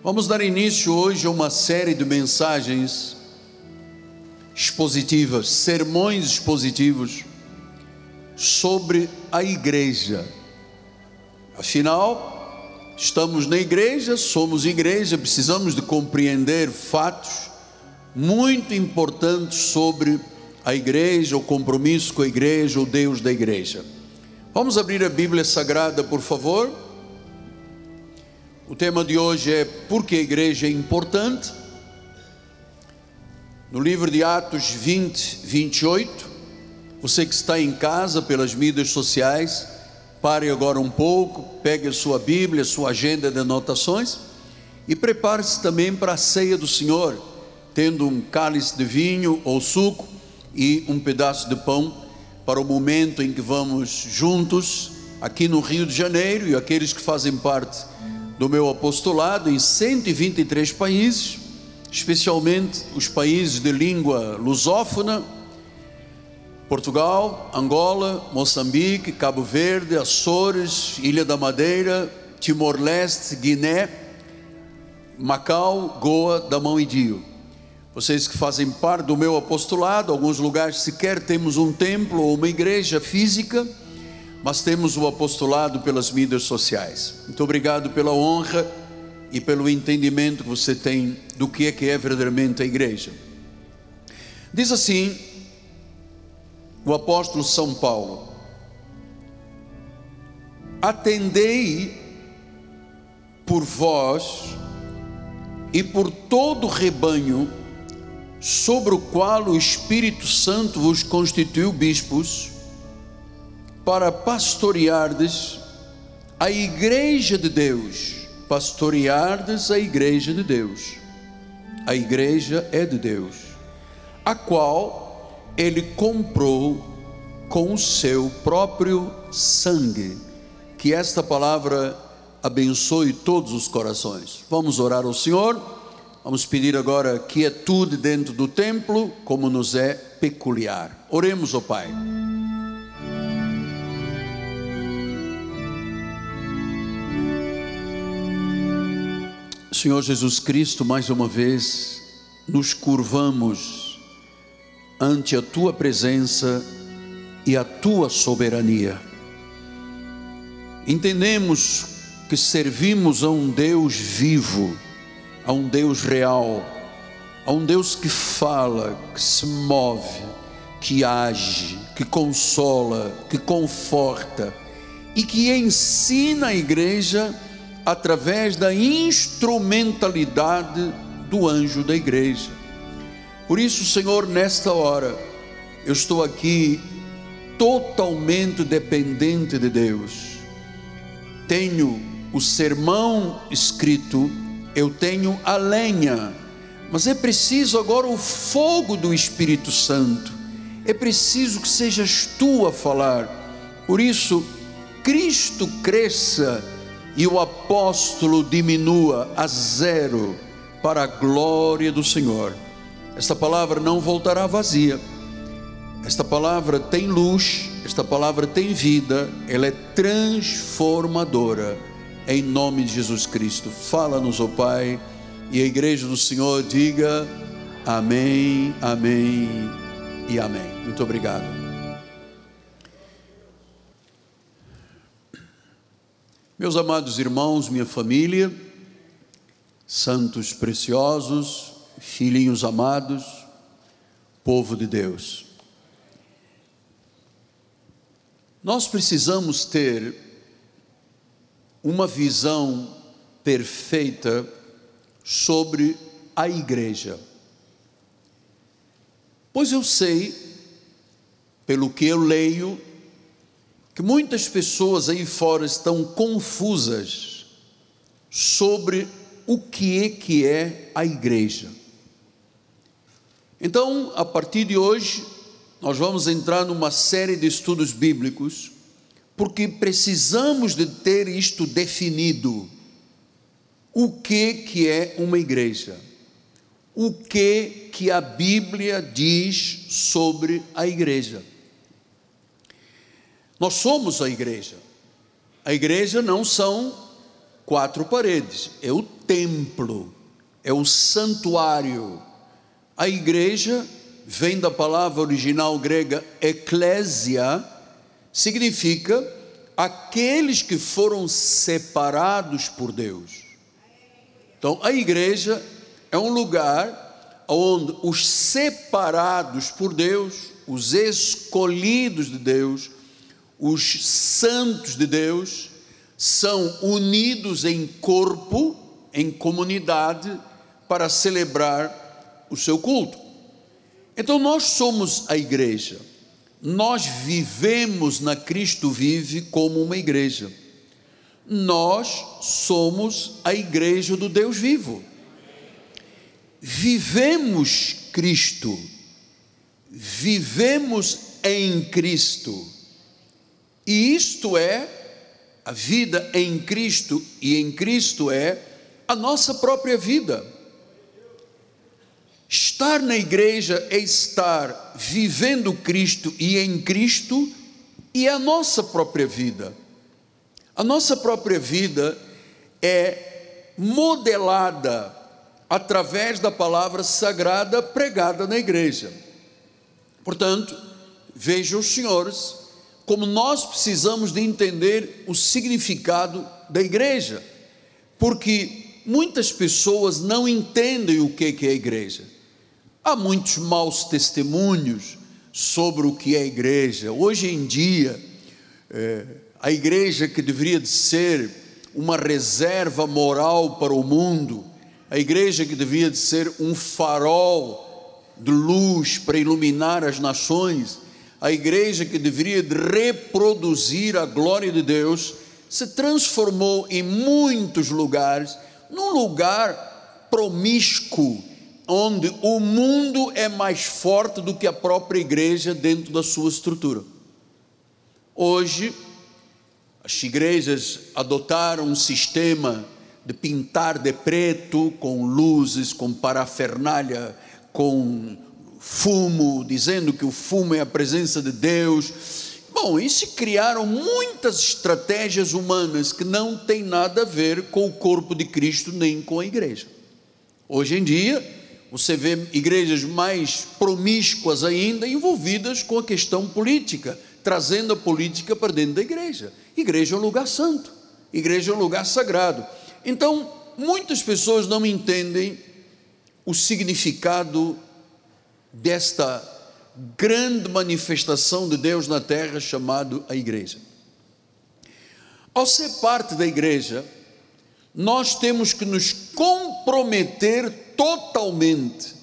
Vamos dar início hoje a uma série de mensagens expositivas, sermões expositivos sobre a igreja. Afinal, estamos na igreja, somos igreja, precisamos de compreender fatos muito importantes sobre a igreja, o compromisso com a igreja, o Deus da igreja. Vamos abrir a Bíblia Sagrada, por favor. O tema de hoje é Por que a igreja é importante? No livro de Atos 20, 28, você que está em casa pelas mídias sociais, pare agora um pouco, pegue a sua Bíblia, sua agenda de anotações e prepare-se também para a ceia do Senhor, tendo um cálice de vinho ou suco e um pedaço de pão para o momento em que vamos juntos aqui no Rio de Janeiro e aqueles que fazem parte do meu apostolado em 123 países, especialmente os países de língua lusófona, Portugal, Angola, Moçambique, Cabo Verde, Açores, Ilha da Madeira, Timor-Leste, Guiné, Macau, Goa, Damão e Dio. Vocês que fazem parte do meu apostolado, alguns lugares sequer temos um templo ou uma igreja física, mas temos o apostolado pelas mídias sociais. Muito obrigado pela honra e pelo entendimento que você tem do que é que é verdadeiramente a igreja. Diz assim o apóstolo São Paulo: Atendei por vós e por todo o rebanho sobre o qual o Espírito Santo vos constituiu bispos para pastoreardes a igreja de Deus, pastoreardes a igreja de Deus. A igreja é de Deus, a qual ele comprou com o seu próprio sangue. Que esta palavra abençoe todos os corações. Vamos orar ao Senhor. Vamos pedir agora quietude dentro do templo, como nos é peculiar. Oremos ao Pai. Senhor Jesus Cristo, mais uma vez nos curvamos ante a tua presença e a tua soberania. Entendemos que servimos a um Deus vivo, a um Deus real, a um Deus que fala, que se move, que age, que consola, que conforta e que ensina a igreja através da instrumentalidade do anjo da igreja. Por isso, Senhor, nesta hora, eu estou aqui totalmente dependente de Deus. Tenho o sermão escrito, eu tenho a lenha, mas é preciso agora o fogo do Espírito Santo. É preciso que sejas tu a falar. Por isso, Cristo cresça e o apóstolo diminua a zero para a glória do Senhor. Esta palavra não voltará vazia. Esta palavra tem luz, esta palavra tem vida, ela é transformadora. Em nome de Jesus Cristo, fala-nos, ó oh Pai, e a igreja do Senhor diga amém, amém e amém. Muito obrigado. Meus amados irmãos, minha família, santos preciosos, filhinhos amados, povo de Deus. Nós precisamos ter uma visão perfeita sobre a igreja. Pois eu sei, pelo que eu leio, que muitas pessoas aí fora estão confusas sobre o que é que é a igreja. Então, a partir de hoje, nós vamos entrar numa série de estudos bíblicos, porque precisamos de ter isto definido. O que que é uma igreja? O que que a Bíblia diz sobre a igreja? Nós somos a igreja. A igreja não são quatro paredes, é o templo, é o santuário. A igreja vem da palavra original grega eclésia, significa aqueles que foram separados por Deus. Então, a igreja é um lugar onde os separados por Deus, os escolhidos de Deus, os santos de Deus, são unidos em corpo, em comunidade, para celebrar o seu culto. Então, nós somos a igreja nós vivemos na Cristo Vive como uma igreja. Nós somos a igreja do Deus vivo. Vivemos Cristo, vivemos em Cristo, e isto é a vida em Cristo, e em Cristo é a nossa própria vida. Estar na igreja é estar vivendo Cristo e em Cristo e a nossa própria vida. A nossa própria vida é modelada através da palavra sagrada pregada na igreja. Portanto, vejam os senhores como nós precisamos de entender o significado da igreja, porque muitas pessoas não entendem o que é a igreja. Há muitos maus testemunhos sobre o que é a igreja. Hoje em dia, é, a igreja que deveria de ser uma reserva moral para o mundo, a igreja que deveria de ser um farol de luz para iluminar as nações, a igreja que deveria de reproduzir a glória de Deus, se transformou em muitos lugares num lugar promíscuo, onde o mundo é mais forte do que a própria igreja dentro da sua estrutura. Hoje, as igrejas adotaram um sistema de pintar de preto, com luzes, com parafernália, com fumo, dizendo que o fumo é a presença de Deus. Bom, e se criaram muitas estratégias humanas que não têm nada a ver com o corpo de Cristo nem com a igreja. Hoje em dia, você vê igrejas mais promíscuas ainda envolvidas com a questão política, trazendo a política para dentro da igreja. Igreja é um lugar santo, igreja é um lugar sagrado. Então, muitas pessoas não entendem o significado desta grande manifestação de Deus na terra chamado a igreja. Ao ser parte da igreja, nós temos que nos comprometer totalmente.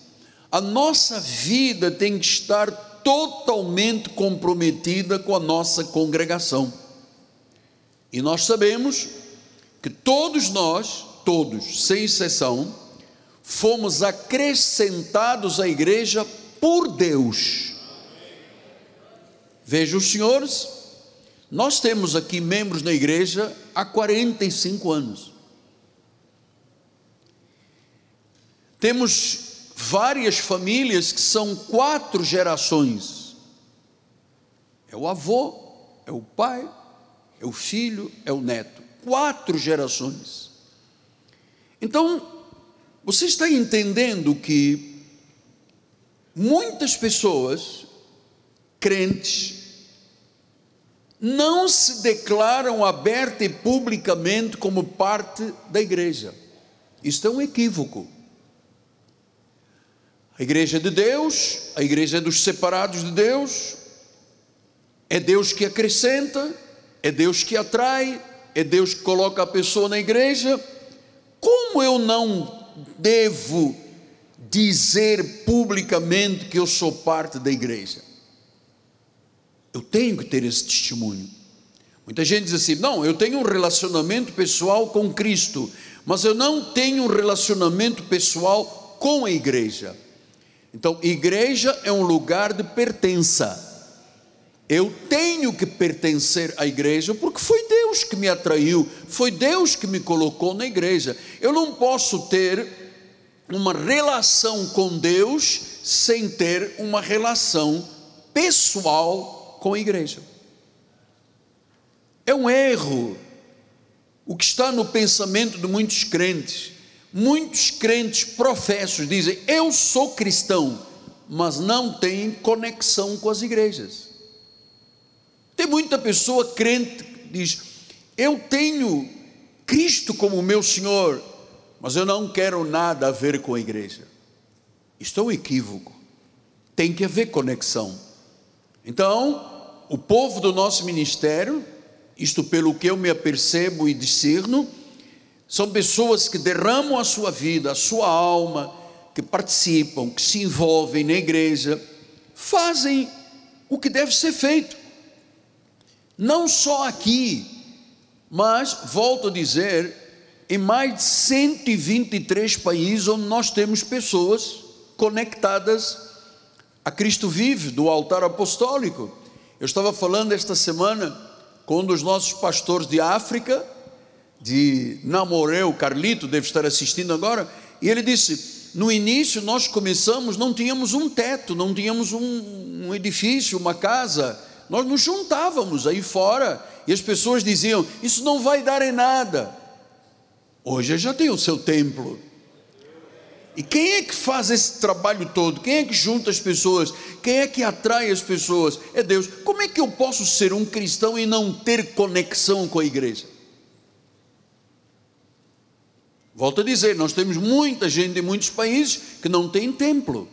A nossa vida tem que estar totalmente comprometida com a nossa congregação. E nós sabemos que todos nós, todos, sem exceção, fomos acrescentados à igreja por Deus. Veja os senhores, nós temos aqui membros na igreja há 45 anos. Temos várias famílias que são quatro gerações: é o avô, é o pai, é o filho, é o neto. Quatro gerações. Então, você está entendendo que muitas pessoas, crentes, não se declaram aberta e publicamente como parte da igreja. Isto é um equívoco. A igreja de Deus, a igreja dos separados de Deus, é Deus que acrescenta, é Deus que atrai, é Deus que coloca a pessoa na igreja. Como eu não devo dizer publicamente que eu sou parte da igreja? Eu tenho que ter esse testemunho. Muita gente diz assim: não, eu tenho um relacionamento pessoal com Cristo, mas eu não tenho um relacionamento pessoal com a igreja. Então, igreja é um lugar de pertença. Eu tenho que pertencer à igreja porque foi Deus que me atraiu, foi Deus que me colocou na igreja. Eu não posso ter uma relação com Deus sem ter uma relação pessoal com a igreja. É um erro o que está no pensamento de muitos crentes. Muitos crentes professos dizem: Eu sou cristão, mas não têm conexão com as igrejas. Tem muita pessoa crente que diz: Eu tenho Cristo como meu Senhor, mas eu não quero nada a ver com a igreja. Isto um equívoco. Tem que haver conexão. Então, o povo do nosso ministério, isto pelo que eu me apercebo e discerno, são pessoas que derramam a sua vida, a sua alma, que participam, que se envolvem na igreja, fazem o que deve ser feito. Não só aqui, mas, volto a dizer, em mais de 123 países onde nós temos pessoas conectadas a Cristo vive, do altar apostólico. Eu estava falando esta semana com um dos nossos pastores de África, de Namoreu, Carlito, deve estar assistindo agora, e ele disse: no início nós começamos, não tínhamos um teto, não tínhamos um, um edifício, uma casa, nós nos juntávamos aí fora e as pessoas diziam: Isso não vai dar em nada. Hoje já tem o seu templo. E quem é que faz esse trabalho todo? Quem é que junta as pessoas? Quem é que atrai as pessoas? É Deus. Como é que eu posso ser um cristão e não ter conexão com a igreja? Volto a dizer, nós temos muita gente em muitos países que não tem templo,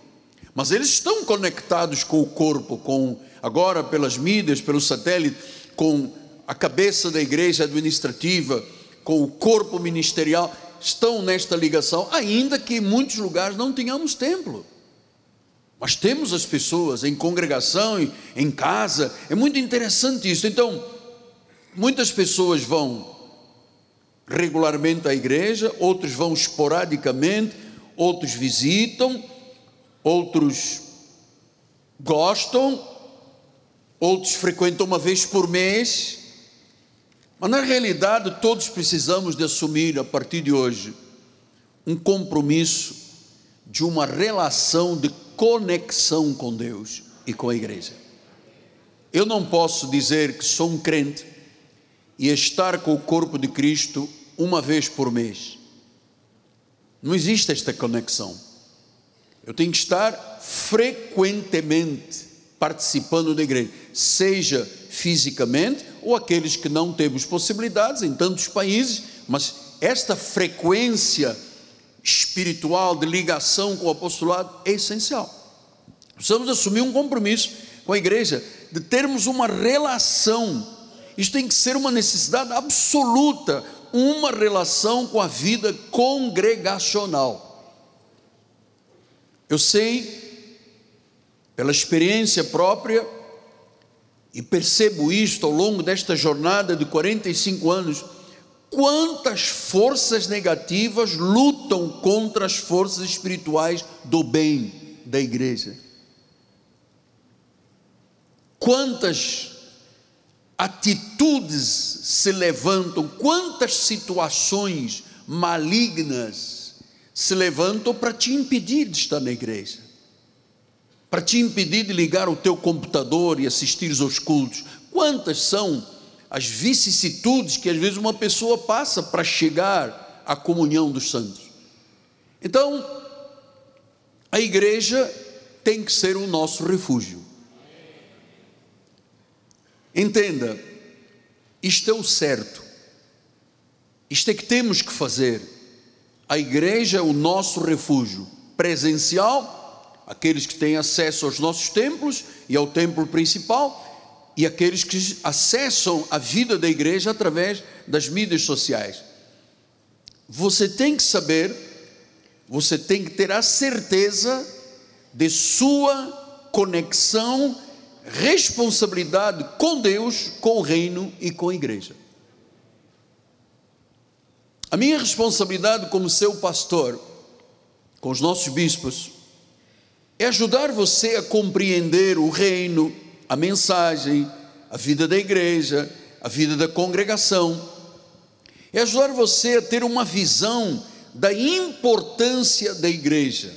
mas eles estão conectados com o corpo, com agora pelas mídias, pelo satélite, com a cabeça da igreja administrativa, com o corpo ministerial, estão nesta ligação, ainda que em muitos lugares não tenhamos templo. Mas temos as pessoas em congregação, em casa, é muito interessante isso. Então, muitas pessoas vão regularmente à igreja, outros vão esporadicamente, outros visitam, outros gostam, outros frequentam uma vez por mês, mas na realidade todos precisamos de assumir a partir de hoje um compromisso de uma relação de conexão com Deus e com a igreja. Eu não posso dizer que sou um crente e estar com o corpo de Cristo uma vez por mês. Não existe esta conexão. Eu tenho que estar frequentemente participando da igreja, seja fisicamente ou aqueles que não temos possibilidades em tantos países, mas esta frequência espiritual de ligação com o apostolado é essencial. Precisamos assumir um compromisso com a igreja de termos uma relação. Isso tem que ser uma necessidade absoluta, uma relação com a vida congregacional. Eu sei pela experiência própria, e percebo isto ao longo desta jornada de 45 anos, quantas forças negativas lutam contra as forças espirituais do bem da igreja. Quantas atitudes se levantam, quantas situações malignas se levantam para te impedir de estar na igreja para te impedir de ligar o teu computador e assistir aos cultos. Quantas são as vicissitudes que às vezes uma pessoa passa para chegar à comunhão dos santos? Então, a igreja tem que ser o nosso refúgio. Entenda, isto é o certo, isto é que temos que fazer. A igreja é o nosso refúgio presencial aqueles que têm acesso aos nossos templos e ao templo principal, e aqueles que acessam a vida da igreja através das mídias sociais. Você tem que saber, você tem que ter a certeza de sua conexão, responsabilidade com Deus, com o reino e com a igreja. A minha responsabilidade como seu pastor, com os nossos bispos, é ajudar você a compreender o reino, a mensagem, a vida da igreja, a vida da congregação. É ajudar você a ter uma visão da importância da igreja,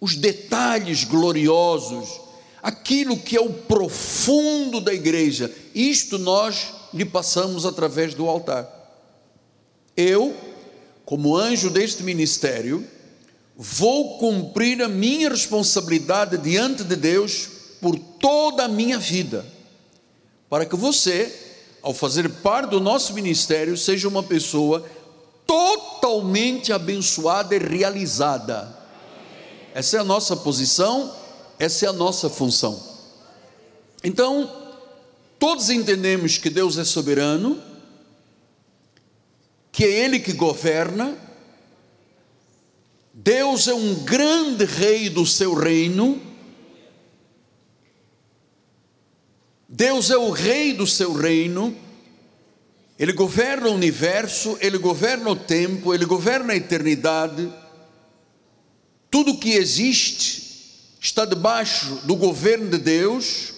os detalhes gloriosos, aquilo que é o profundo da igreja. Isto nós lhe passamos através do altar. Eu, como anjo deste ministério, vou cumprir a minha responsabilidade diante de Deus por toda a minha vida, para que você, ao fazer parte do nosso ministério, seja uma pessoa totalmente abençoada e realizada. Essa é a nossa posição, essa é a nossa função. Então, todos entendemos que Deus é soberano, que é Ele que governa, Deus é um grande rei do seu reino, Deus é o rei do seu reino, Ele governa o universo, Ele governa o tempo, Ele governa a eternidade, tudo que existe está debaixo do governo de Deus,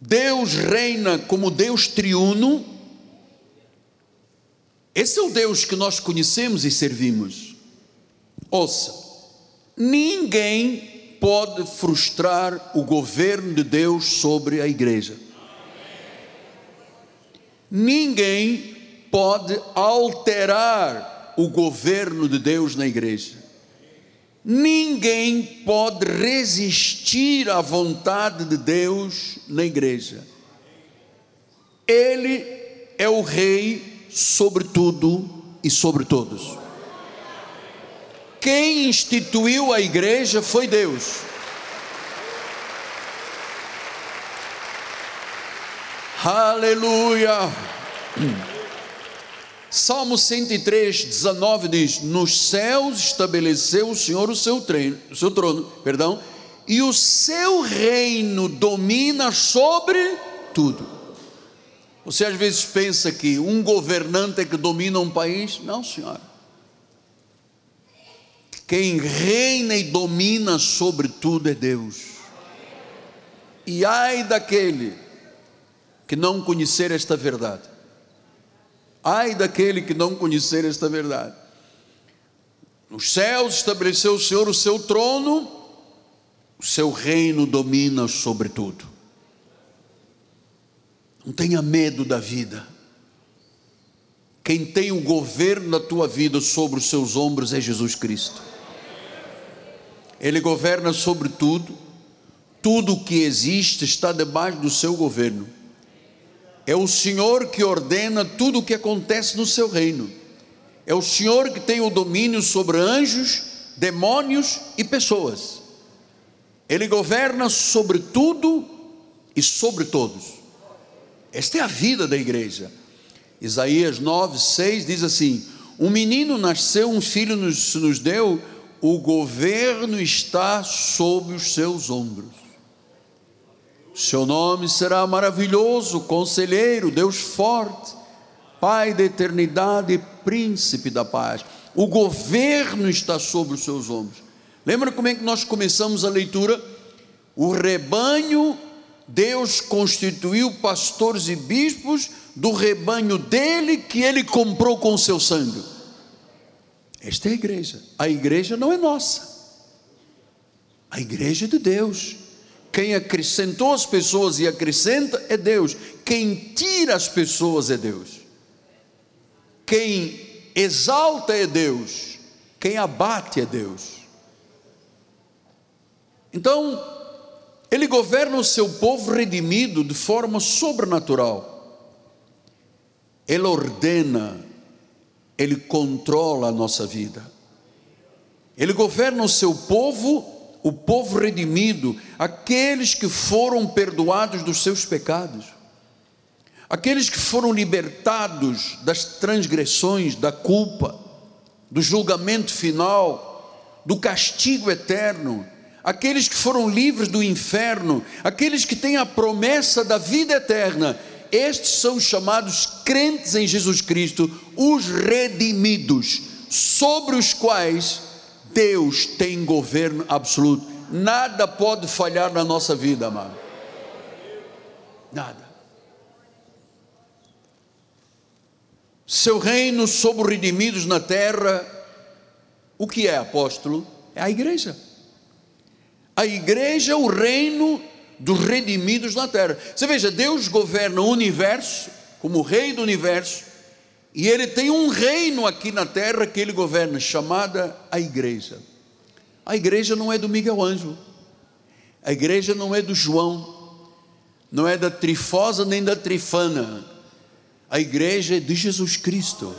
Deus reina como Deus triuno, esse é o Deus que nós conhecemos e servimos. Ouça, ninguém pode frustrar o governo de Deus sobre a igreja. Ninguém pode alterar o governo de Deus na igreja. Ninguém pode resistir à vontade de Deus na igreja. Ele é o rei sobre tudo e sobre todos. Quem instituiu a igreja foi Deus. Aleluia. Salmo 103, 19 diz: Nos céus estabeleceu o Senhor o seu, treino, o seu trono, perdão, e o seu reino domina sobre tudo. Você às vezes pensa que um governante é que domina um país? Não, senhora. Quem reina e domina sobre tudo é Deus. E ai daquele que não conhecer esta verdade. Ai daquele que não conhecer esta verdade. Nos céus estabeleceu o Senhor o seu trono, o seu reino domina sobre tudo. Não tenha medo da vida. Quem tem o governo da tua vida sobre os seus ombros é Jesus Cristo. Ele governa sobre tudo, tudo o que existe está debaixo do seu governo. É o Senhor que ordena tudo o que acontece no seu reino. É o Senhor que tem o domínio sobre anjos, demônios e pessoas. Ele governa sobre tudo e sobre todos. Esta é a vida da igreja. Isaías 9, 6 diz assim: Um menino nasceu, um filho nos, nos deu, o governo está sob os seus ombros. Seu nome será maravilhoso, conselheiro, Deus forte, Pai da eternidade príncipe da paz. O governo está sobre os seus ombros. Lembra como é que nós começamos a leitura? O rebanho Deus constituiu pastores e bispos do rebanho dele que ele comprou com seu sangue. Esta é a igreja. A igreja não é nossa. A igreja é de Deus. Quem acrescentou as pessoas e acrescenta é Deus. Quem tira as pessoas é Deus. Quem exalta é Deus. Quem abate é Deus. Então, ele governa o seu povo redimido de forma sobrenatural. Ele ordena, ele controla a nossa vida. Ele governa o seu povo, o povo redimido, aqueles que foram perdoados dos seus pecados, aqueles que foram libertados das transgressões, da culpa, do julgamento final, do castigo eterno aqueles que foram livres do inferno, aqueles que têm a promessa da vida eterna, estes são chamados crentes em Jesus Cristo, os redimidos, sobre os quais Deus tem governo absoluto. Nada pode falhar na nossa vida, amado. Nada. Seu reino sobre os redimidos na terra, o que é, apóstolo? É a igreja. A igreja é o reino dos redimidos na terra. Você veja, Deus governa o universo, como rei do universo, E ele tem um reino aqui na terra que ele governa, chamada a igreja. A igreja não é do Miguel Ângelo, a igreja não é do João, não é da Trifosa nem da Trifana, a igreja é de Jesus Cristo.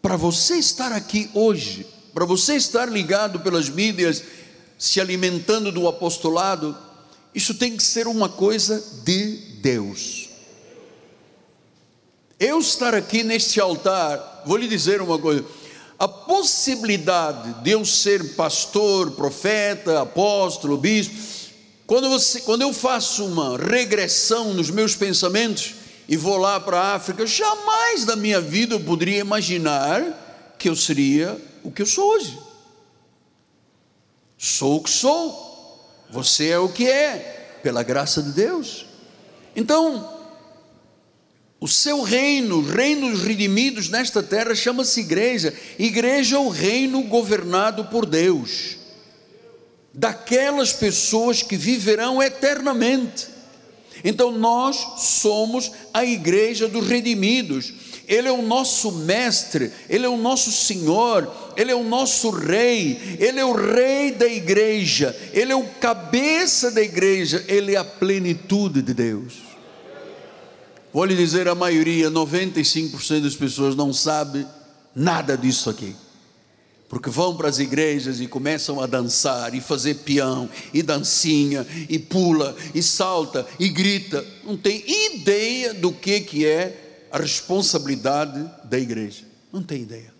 Para você estar aqui hoje, para você estar ligado pelas mídias, se alimentando do apostolado, isso tem que ser uma coisa de Deus. Eu estar aqui neste altar, vou lhe dizer uma coisa: a possibilidade de eu ser pastor, profeta, apóstolo, bispo, quando, você, quando eu faço uma regressão nos meus pensamentos e vou lá para a África, jamais na minha vida eu poderia imaginar que eu seria o que eu sou hoje. Sou o que sou, você é o que é, pela graça de Deus. Então, o seu reino, reinos redimidos nesta terra, chama-se igreja. Igreja é o reino governado por Deus, daquelas pessoas que viverão eternamente. Então nós somos a igreja dos redimidos. Ele é o nosso mestre, ele é o nosso Senhor, ele é o nosso rei, ele é o rei da igreja, ele é o cabeça da igreja, ele é a plenitude de Deus. Vou lhe dizer, a maioria, 95% das pessoas não sabe nada disso aqui. Porque vão para as igrejas e começam a dançar, e fazer peão, e dancinha, e pula, e salta, e grita. Não tem ideia do que, que é a responsabilidade da igreja. Não tem ideia.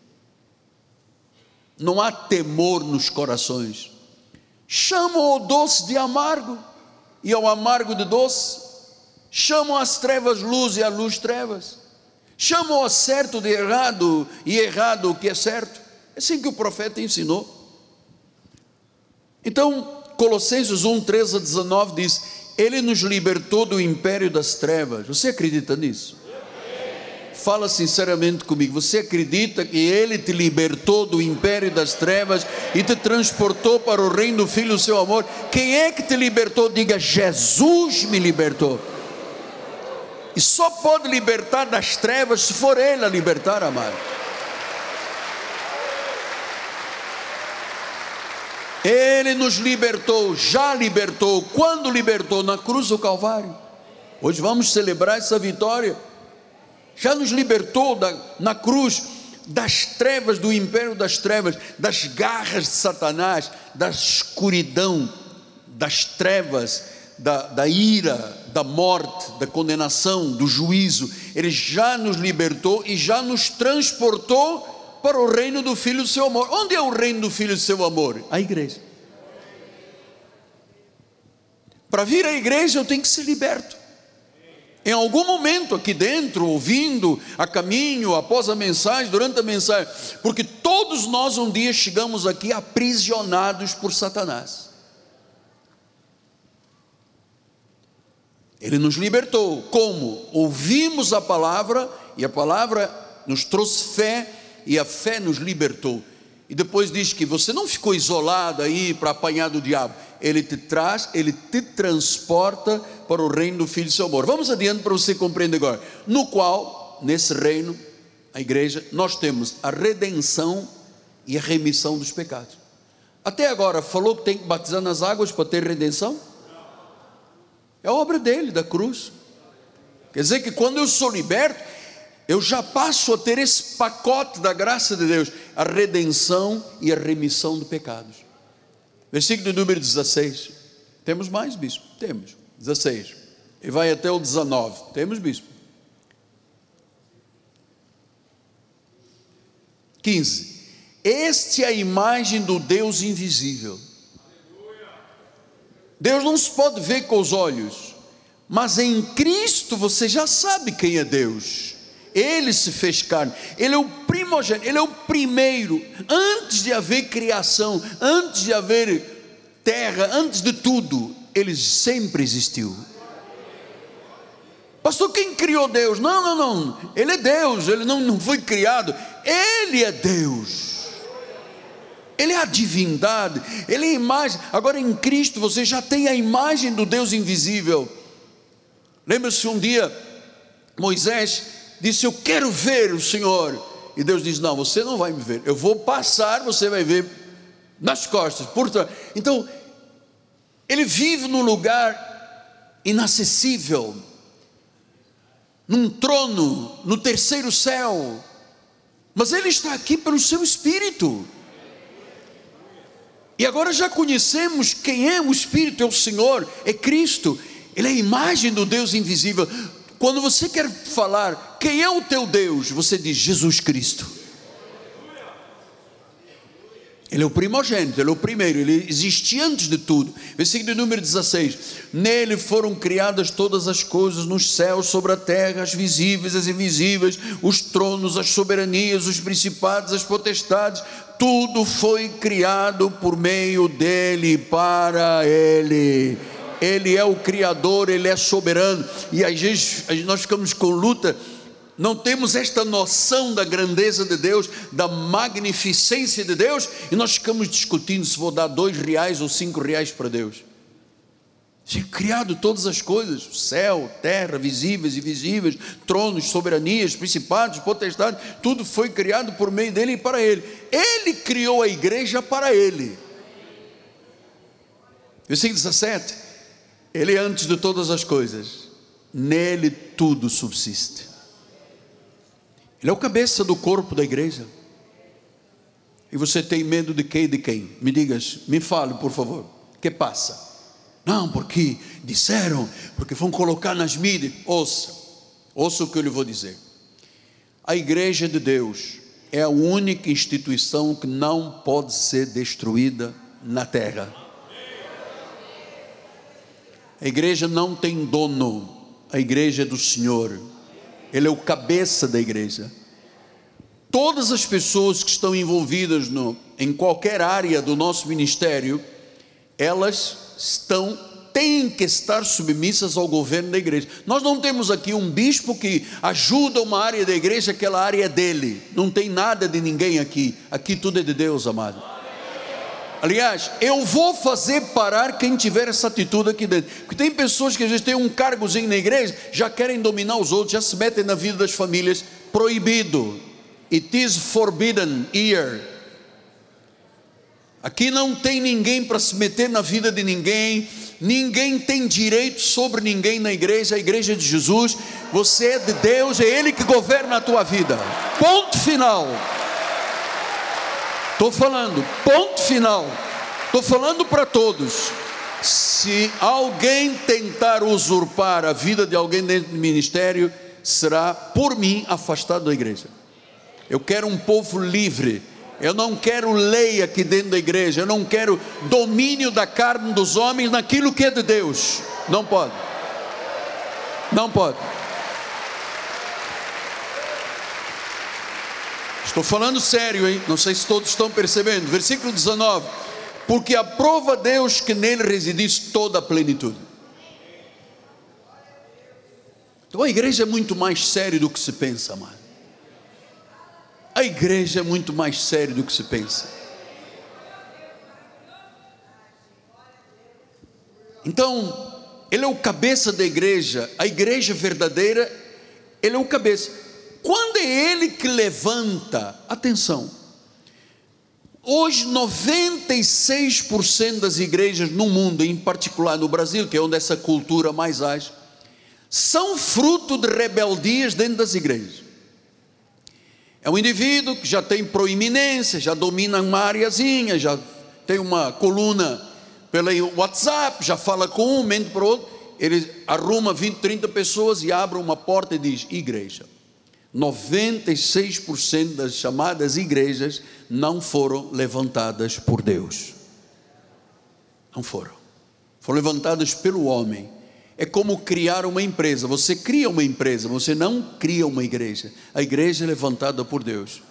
Não há temor nos corações. Chamam o doce de amargo, e ao amargo de doce chamam as trevas luz e a luz trevas, chamam o certo de errado e errado o que é certo. É assim que o profeta ensinou. Então, Colossenses 1, 13 a 19 diz: Ele nos libertou do império das trevas. Você acredita nisso? Fala sinceramente comigo. Você acredita que Ele te libertou do império das trevas e te transportou para o reino do Filho do seu amor? Quem é que te libertou? Diga: Jesus me libertou. E só pode libertar das trevas se for Ele a libertar, amado. Ele nos libertou, já libertou. Quando libertou? Na cruz do Calvário. Hoje vamos celebrar essa vitória. Já nos libertou da, na cruz das trevas, do império das trevas, das garras de Satanás, da escuridão, das trevas da, da ira, da morte, da condenação, do juízo. Ele já nos libertou e já nos transportou para o reino do Filho do seu amor. Onde é o reino do Filho do seu amor? A igreja. Para vir à igreja eu tenho que ser liberto. Em algum momento aqui dentro, ouvindo, a caminho, após a mensagem, durante a mensagem, porque todos nós um dia chegamos aqui aprisionados por Satanás. Ele nos libertou. Como? Ouvimos a palavra e a palavra nos trouxe fé e a fé nos libertou. E depois diz que você não ficou isolado aí para apanhar do diabo. Ele te traz, ele te transporta para o reino do Filho do seu amor. Vamos adiante para você compreender agora. No qual, nesse reino, a igreja, nós temos a redenção e a remissão dos pecados. Até agora, falou que tem que batizar nas águas para ter redenção? É obra dele, da cruz. Quer dizer que quando eu sou liberto, eu já passo a ter esse pacote da graça de Deus, a redenção e a remissão de pecados. Versículo número 16. Temos mais, bispo? Temos. 16. E vai até o 19. Temos, bispo? 15. Este é a imagem do Deus invisível Deus não se pode ver com os olhos, mas em Cristo você já sabe quem é Deus. Ele se fez carne, Ele é o primogênito, Ele é o primeiro. Antes de haver criação, antes de haver terra, antes de tudo, Ele sempre existiu. Pastor, quem criou Deus? Não, não, não. Ele é Deus, ele não, não foi criado. Ele é Deus. Ele é a divindade, Ele é a imagem. Agora em Cristo você já tem a imagem do Deus invisível. Lembra-se um dia Moisés disse: Eu quero ver o Senhor. E Deus diz: Não, você não vai me ver. Eu vou passar, você vai ver nas costas, por trás. Então, ele vive num lugar inacessível, num trono, no terceiro céu. Mas ele está aqui pelo seu espírito. E agora já conhecemos quem é o Espírito, é o Senhor, é Cristo, Ele é a imagem do Deus invisível. Quando você quer falar quem é o teu Deus, você diz Jesus Cristo. Ele é o primogênito, ele é o primeiro, ele existe antes de tudo. Versículo número 16: Nele foram criadas todas as coisas nos céus, sobre a terra, as visíveis, as invisíveis, os tronos, as soberanias, os principados, as potestades tudo foi criado por meio dele, para ele. Ele é o Criador, ele é soberano, e às vezes nós ficamos com luta, não temos esta noção da grandeza de Deus, da magnificência de Deus, e nós ficamos discutindo se vou dar dois reais ou cinco reais para Deus. Tinha criado todas as coisas: céu, terra, visíveis e invisíveis, tronos, soberanias, principados, potestades, tudo foi criado por meio dele e para ele. Ele criou a igreja para ele. Versículo 17: Ele é antes de todas as coisas, nele tudo subsiste. Ele é o cabeça do corpo da igreja. E você tem medo de quem? De quem? Me digas, me fale, por favor. que passa? Não, porque disseram, porque vão colocar nas mídias. Ouça, ouça o que eu lhe vou dizer. A igreja de Deus é a única instituição que não pode ser destruída na terra. A igreja não tem dono, a igreja é do Senhor. Ele é o cabeça da igreja. Todas as pessoas que estão envolvidas no, em qualquer área do nosso ministério, elas estão têm que estar submissas ao governo da igreja. Nós não temos aqui um bispo que ajuda uma área da igreja, aquela área é dele. Não tem nada de ninguém aqui. Aqui tudo é de Deus, amado. Aliás, eu vou fazer parar quem tiver essa atitude aqui dentro. Porque tem pessoas que às vezes têm um cargozinho na igreja, já querem dominar os outros, já se metem na vida das famílias. Proibido. It is forbidden here. Aqui não tem ninguém para se meter na vida de ninguém, ninguém tem direito sobre ninguém na igreja, a igreja de Jesus, você é de Deus, é Ele que governa a tua vida. Ponto final. Estou falando, ponto final. Estou falando para todos. Se alguém tentar usurpar a vida de alguém dentro do ministério, será por mim afastado da igreja. Eu quero um povo livre eu não quero lei aqui dentro da igreja. Eu não quero domínio da carne dos homens naquilo que é de Deus. Não pode. Não pode. Estou falando sério, hein? Não sei se todos estão percebendo. Versículo 19: Porque aprova Deus que nele residis toda a plenitude. Então a igreja é muito mais sério do que se pensa, mano. A igreja é muito mais sério do que se pensa. Então, ele é o cabeça da igreja, a igreja verdadeira, ele é o cabeça. Quando é ele que levanta, atenção, hoje 96% das igrejas no mundo, em particular no Brasil, que é onde essa cultura mais age, são fruto de rebeldias dentro das igrejas. É um indivíduo que já tem proeminência, já domina uma areazinha, já tem uma coluna pelo WhatsApp, já fala com um, mente para o outro. Ele arruma 20, 30 pessoas e abre uma porta e diz: igreja. 96% das chamadas igrejas não foram levantadas por Deus. Não foram. Foram levantadas pelo homem é como criar uma empresa. Você cria uma empresa, você não cria uma igreja. A igreja é levantada por Deus.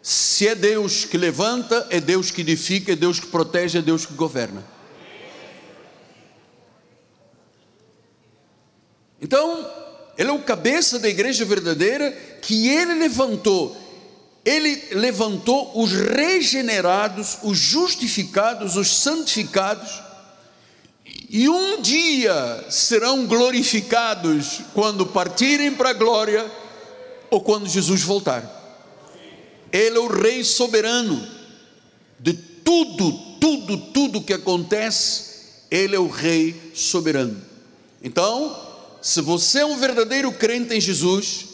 Se é Deus que levanta, é Deus que edifica, é Deus que protege, é Deus que governa. Então, ele é o cabeça da igreja verdadeira que ele levantou. Ele levantou os regenerados, os justificados, os santificados e um dia serão glorificados quando partirem para a glória ou quando Jesus voltar. Ele é o Rei soberano de tudo, tudo, tudo que acontece, Ele é o Rei soberano. Então, se você é um verdadeiro crente em Jesus,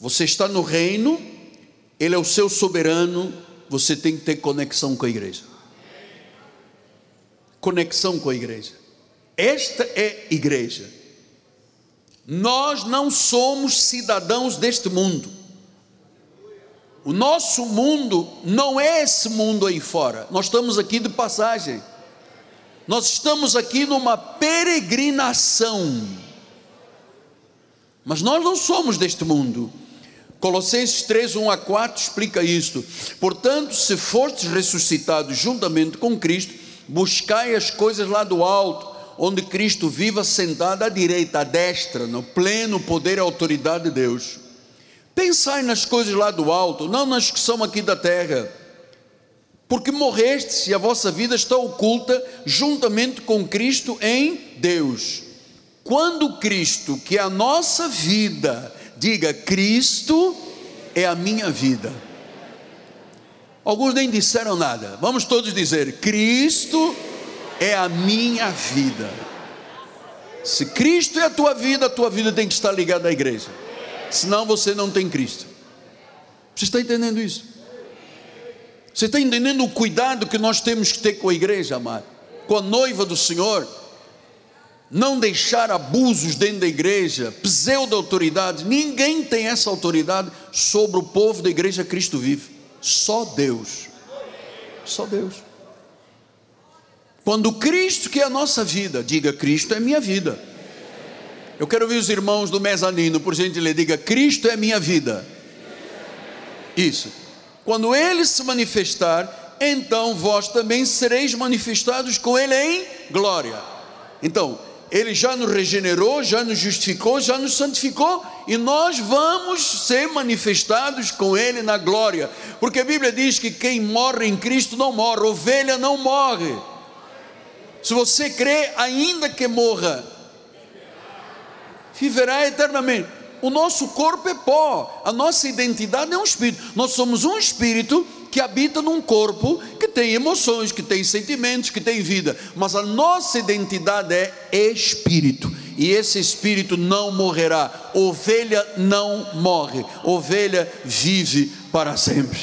você está no reino, Ele é o seu soberano, você tem que ter conexão com a igreja. Conexão com a igreja. Esta é igreja. Nós não somos cidadãos deste mundo. O nosso mundo não é esse mundo aí fora. Nós estamos aqui de passagem. Nós estamos aqui numa peregrinação. Mas nós não somos deste mundo. Colossenses 3, 1 a 4 explica isto. Portanto, se fostes ressuscitados juntamente com Cristo, buscai as coisas lá do alto onde Cristo viva sentado à direita, à destra, no pleno poder e autoridade de Deus. Pensai nas coisas lá do alto, não nas que são aqui da terra, porque morrestes e a vossa vida está oculta juntamente com Cristo em Deus. Quando Cristo, que é a nossa vida, diga Cristo é a minha vida. Alguns nem disseram nada. Vamos todos dizer: Cristo é a minha vida. Se Cristo é a tua vida, a tua vida tem que estar ligada à igreja. Senão você não tem Cristo. Você está entendendo isso? Você está entendendo o cuidado que nós temos que ter com a igreja, amado? Com a noiva do Senhor? Não deixar abusos dentro da igreja, pseudo-autoridade. Ninguém tem essa autoridade sobre o povo da igreja Cristo vive. Só Deus. Só Deus. Quando Cristo, que é a nossa vida, diga: Cristo é minha vida. Eu quero ouvir os irmãos do mezanino, por gentileza, diga: Cristo é minha vida. Isso. Quando Ele se manifestar, então vós também sereis manifestados com Ele em glória. Então, Ele já nos regenerou, já nos justificou, já nos santificou, e nós vamos ser manifestados com Ele na glória, porque a Bíblia diz que quem morre em Cristo não morre, ovelha não morre. Se você crê, ainda que morra, viverá eternamente. O nosso corpo é pó, a nossa identidade é um espírito. Nós somos um espírito que habita num corpo que tem emoções, que tem sentimentos, que tem vida, mas a nossa identidade é espírito. E esse espírito não morrerá. Ovelha não morre. Ovelha vive para sempre.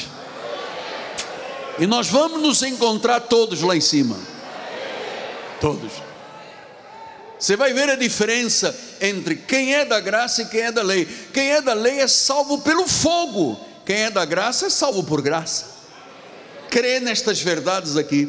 E nós vamos nos encontrar todos lá em cima. Todos. Você vai ver a diferença entre quem é da graça e quem é da lei. Quem é da lei é salvo pelo fogo, quem é da graça é salvo por graça. Crê nestas verdades aqui.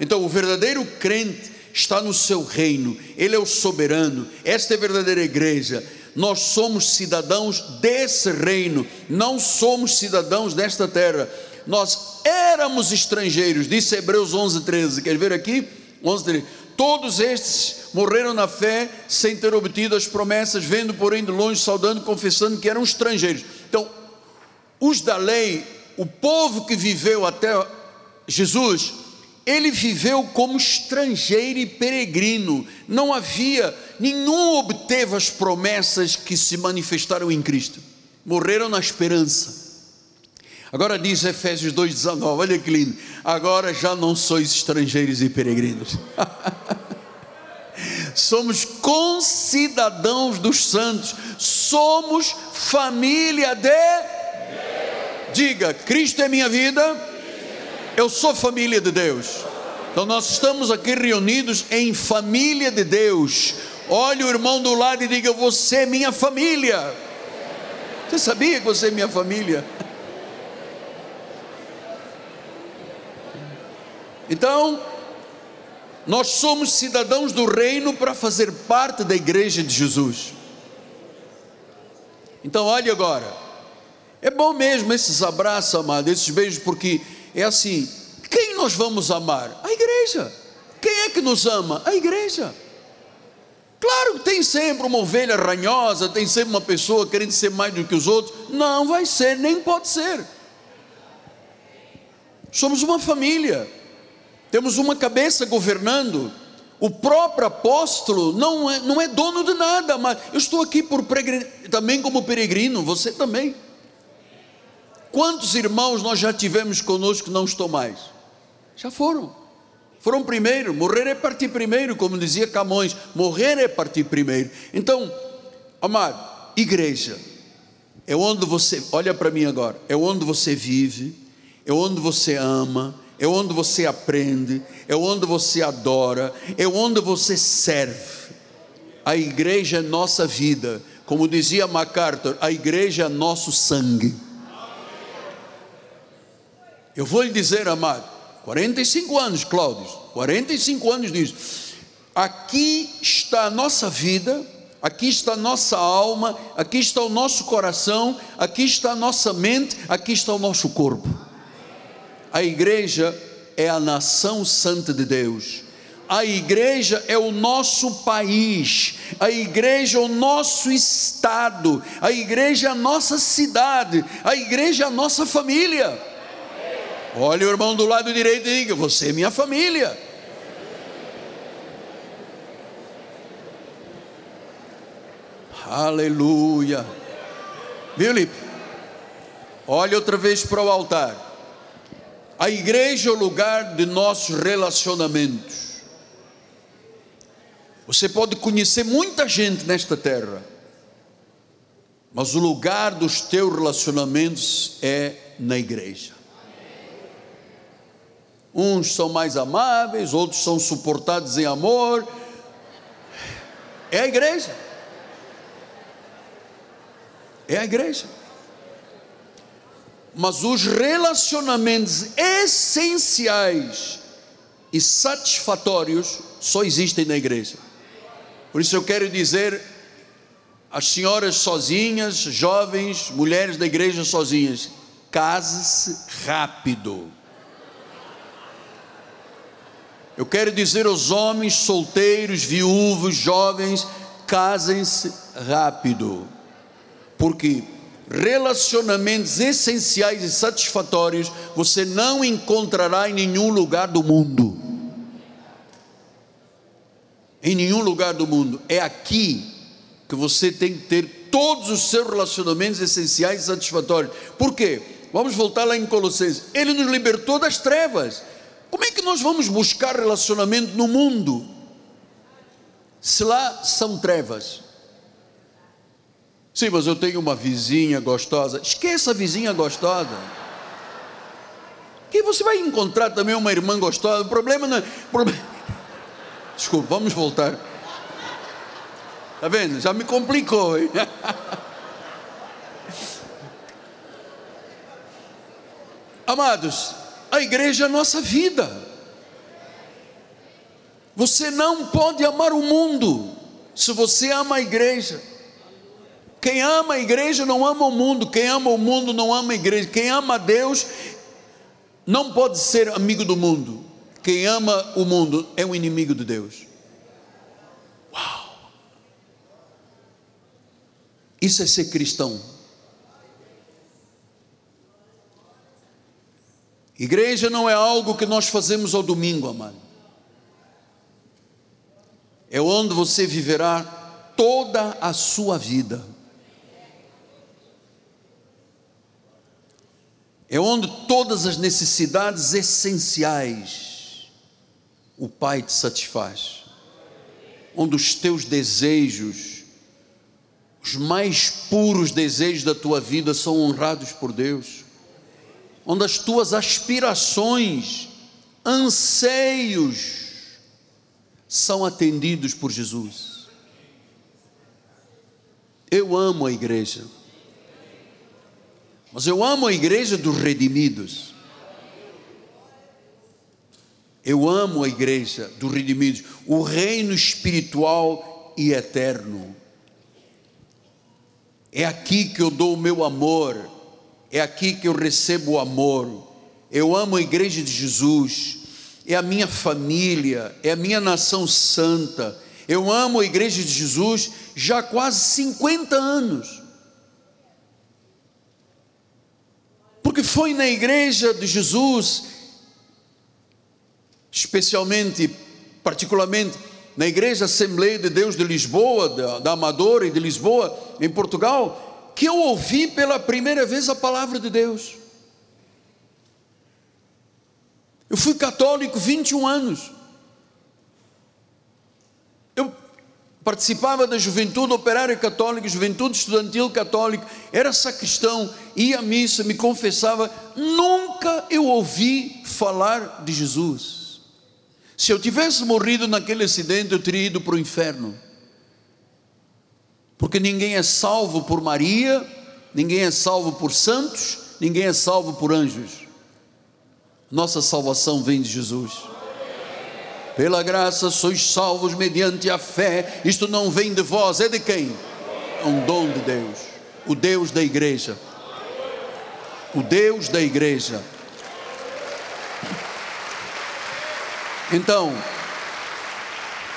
Então, o verdadeiro crente está no seu reino, ele é o soberano, esta é a verdadeira igreja. Nós somos cidadãos desse reino, não somos cidadãos desta terra. Nós éramos estrangeiros, disse Hebreus 11, 13. Quer ver aqui? 11, 13. Todos estes morreram na fé sem ter obtido as promessas, vendo, porém, de longe, saudando, confessando que eram estrangeiros. Então, os da lei, o povo que viveu até Jesus, ele viveu como estrangeiro e peregrino, não havia, nenhum obteve as promessas que se manifestaram em Cristo, morreram na esperança. Agora diz Efésios 2,19, olha que lindo. Agora já não sois estrangeiros e peregrinos. somos concidadãos dos santos, somos família de. Diga, Cristo é minha vida, eu sou família de Deus. Então nós estamos aqui reunidos em família de Deus. Olhe o irmão do lado e diga: Você é minha família. Você sabia que você é minha família? Então, nós somos cidadãos do reino para fazer parte da igreja de Jesus. Então, olhe agora. É bom mesmo esses abraços, amado, esses beijos, porque é assim: quem nós vamos amar? A igreja. Quem é que nos ama? A igreja. Claro que tem sempre uma ovelha ranhosa, tem sempre uma pessoa querendo ser mais do que os outros. Não vai ser, nem pode ser. Somos uma família. Temos uma cabeça governando, O próprio apóstolo não é, não é dono de nada, mas eu estou aqui por também como peregrino, você também. Quantos irmãos nós já tivemos conosco que não estão mais? Já foram. Foram primeiro, morrer é partir primeiro, como dizia Camões, morrer é partir primeiro. Então, amado, igreja, é onde você, olha para mim agora, é onde você vive, é onde você ama, é onde você aprende, é onde você adora, é onde você serve. A igreja é nossa vida, como dizia MacArthur, a igreja é nosso sangue. Eu vou lhe dizer, amado, 45 anos, Cláudio, 45 anos disso. Aqui está a nossa vida, aqui está a nossa alma, aqui está o nosso coração, aqui está a nossa mente, aqui está o nosso corpo. A igreja é a nação santa de Deus. A igreja é o nosso país, a igreja é o nosso estado, a igreja é a nossa cidade, a igreja é a nossa família. Olha o irmão do lado direito e diga: Você é minha família. Aleluia. Viu, Lipe? Olha outra vez para o altar. A igreja é o lugar de nossos relacionamentos. Você pode conhecer muita gente nesta terra, mas o lugar dos teus relacionamentos é na igreja. Uns são mais amáveis, outros são suportados em amor. É a igreja. É a igreja. Mas os relacionamentos essenciais e satisfatórios só existem na igreja. Por isso eu quero dizer às senhoras sozinhas, jovens, mulheres da igreja sozinhas, case-se rápido. Eu quero dizer aos homens solteiros, viúvos, jovens, casem-se rápido, porque relacionamentos essenciais e satisfatórios você não encontrará em nenhum lugar do mundo. Em nenhum lugar do mundo. É aqui que você tem que ter todos os seus relacionamentos essenciais e satisfatórios. Por quê? Vamos voltar lá em Colossenses. Ele nos libertou das trevas como é que nós vamos buscar relacionamento no mundo? Se lá são trevas. Sim, mas eu tenho uma vizinha gostosa. Esqueça a vizinha gostosa. Que você vai encontrar também uma irmã gostosa. O problema não é. Problema... Desculpa, vamos voltar. Está vendo? Já me complicou, hein? Amados, a igreja é a nossa vida. Você não pode amar o mundo se você ama a igreja. Quem ama a igreja não ama o mundo, quem ama o mundo não ama a igreja. Quem ama a Deus não pode ser amigo do mundo. Quem ama o mundo é o inimigo de Deus. Uau! Isso é ser cristão. Igreja não é algo que nós fazemos ao domingo, amado. É onde você viverá toda a sua vida. É onde todas as necessidades essenciais o Pai te satisfaz. Onde os teus desejos, os mais puros desejos da tua vida são honrados por Deus onde as tuas aspirações, anseios são atendidos por Jesus. Eu amo a igreja, mas eu amo a igreja dos redimidos. Eu amo a igreja dos redimidos, o reino espiritual e eterno. É aqui que eu dou o meu amor é aqui que eu recebo o amor. Eu amo a igreja de Jesus, é a minha família, é a minha nação santa. Eu amo a igreja de Jesus já há quase 50 anos. Porque foi na igreja de Jesus, especialmente particularmente na Igreja Assembleia de Deus de Lisboa, da, da Amadora e de Lisboa, em Portugal, que eu ouvi pela primeira vez a palavra de Deus. Eu fui católico 21 anos. Eu participava da juventude operária católica, juventude estudantil católica, era sacristão, ia à missa, me confessava. Nunca eu ouvi falar de Jesus. Se eu tivesse morrido naquele acidente, eu teria ido para o inferno. Porque ninguém é salvo por Maria, ninguém é salvo por santos, ninguém é salvo por anjos. Nossa salvação vem de Jesus. Pela graça sois salvos mediante a fé. Isto não vem de vós, é de quem? É um dom de Deus. O Deus da igreja. O Deus da igreja. Então,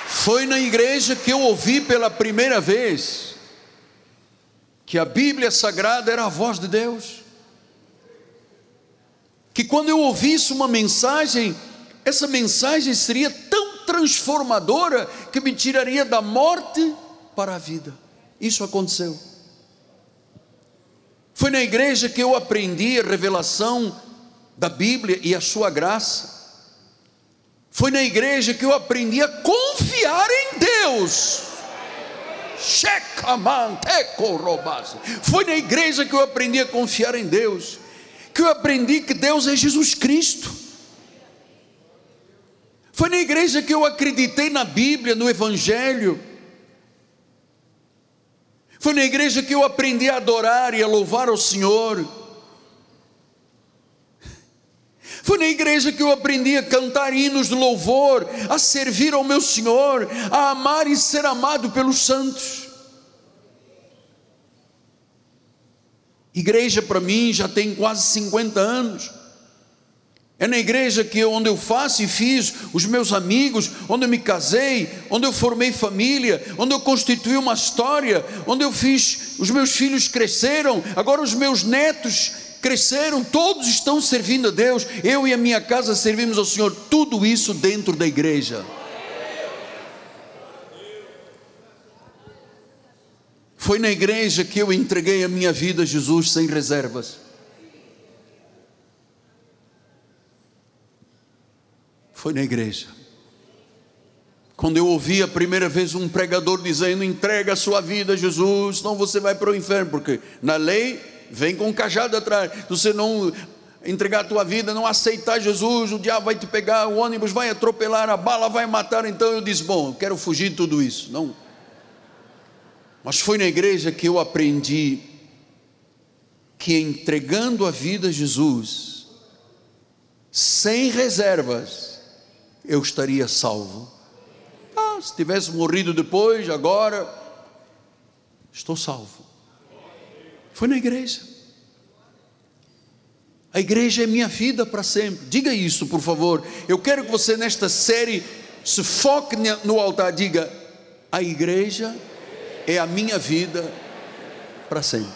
foi na igreja que eu ouvi pela primeira vez que a Bíblia Sagrada era a voz de Deus. Que quando eu ouvisse uma mensagem, essa mensagem seria tão transformadora que me tiraria da morte para a vida. Isso aconteceu. Foi na igreja que eu aprendi a revelação da Bíblia e a sua graça. Foi na igreja que eu aprendi a confiar em Deus. Foi na igreja que eu aprendi a confiar em Deus. Que eu aprendi que Deus é Jesus Cristo. Foi na igreja que eu acreditei na Bíblia, no Evangelho. Foi na igreja que eu aprendi a adorar e a louvar ao Senhor. Foi na igreja que eu aprendi a cantar hinos de louvor, a servir ao meu Senhor, a amar e ser amado pelos santos. Igreja para mim já tem quase 50 anos. É na igreja que onde eu faço e fiz os meus amigos, onde eu me casei, onde eu formei família, onde eu constituí uma história, onde eu fiz, os meus filhos cresceram, agora os meus netos cresceram, todos estão servindo a Deus. Eu e a minha casa servimos ao Senhor. Tudo isso dentro da igreja. Foi na igreja que eu entreguei a minha vida a Jesus sem reservas. Foi na igreja. Quando eu ouvi a primeira vez um pregador dizendo: entrega a sua vida a Jesus, senão você vai para o inferno, porque na lei vem com um cajado atrás. Se você não entregar a tua vida, não aceitar Jesus, o diabo vai te pegar, o ônibus vai atropelar, a bala vai matar. Então eu disse: Bom, eu quero fugir de tudo isso. Não. Mas foi na igreja que eu aprendi que entregando a vida a Jesus, sem reservas, eu estaria salvo. Ah, se tivesse morrido depois, agora, estou salvo. Foi na igreja. A igreja é minha vida para sempre. Diga isso, por favor. Eu quero que você, nesta série, se foque no altar. Diga: A igreja é a minha vida para sempre.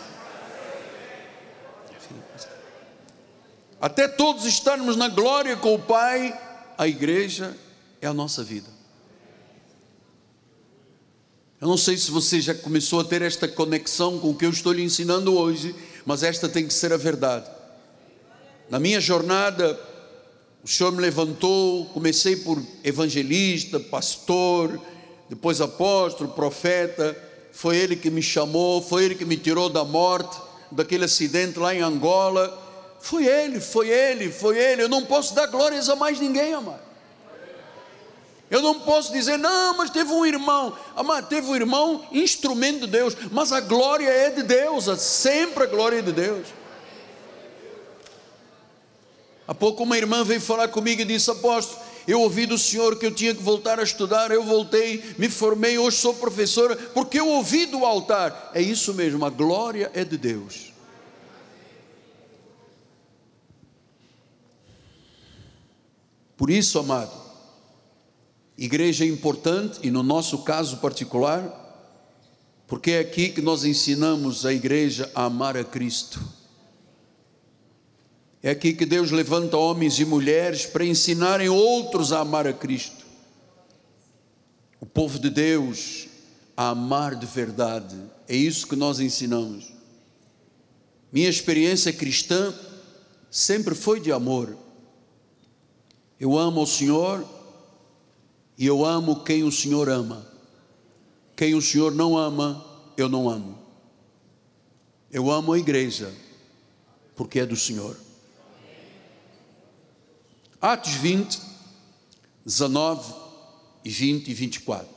Até todos estarmos na glória com o Pai, a igreja é a nossa vida. Eu não sei se você já começou a ter esta conexão com o que eu estou lhe ensinando hoje, mas esta tem que ser a verdade. Na minha jornada, o Senhor me levantou, comecei por evangelista, pastor, depois apóstolo, profeta. Foi Ele que me chamou, foi Ele que me tirou da morte, daquele acidente lá em Angola. Foi Ele, foi Ele, foi Ele. Eu não posso dar glórias a mais ninguém, amado. Eu não posso dizer, não, mas teve um irmão. Amado, teve um irmão, instrumento de Deus, mas a glória é de Deus, sempre a glória é de Deus. Há pouco uma irmã veio falar comigo e disse: Apóstolo, eu ouvi do Senhor que eu tinha que voltar a estudar, eu voltei, me formei, hoje sou professora, porque eu ouvi do altar. É isso mesmo, a glória é de Deus. Por isso, amado, Igreja é importante, e no nosso caso particular, porque é aqui que nós ensinamos a igreja a amar a Cristo. É aqui que Deus levanta homens e mulheres para ensinarem outros a amar a Cristo. o povo de Deus a amar de verdade. É isso que nós ensinamos. Minha experiência cristã sempre foi de amor. Eu amo o Senhor e eu amo quem o Senhor ama. Quem o Senhor não ama, eu não amo. Eu amo a igreja, porque é do Senhor. Atos 20, 19 e 20 e 24.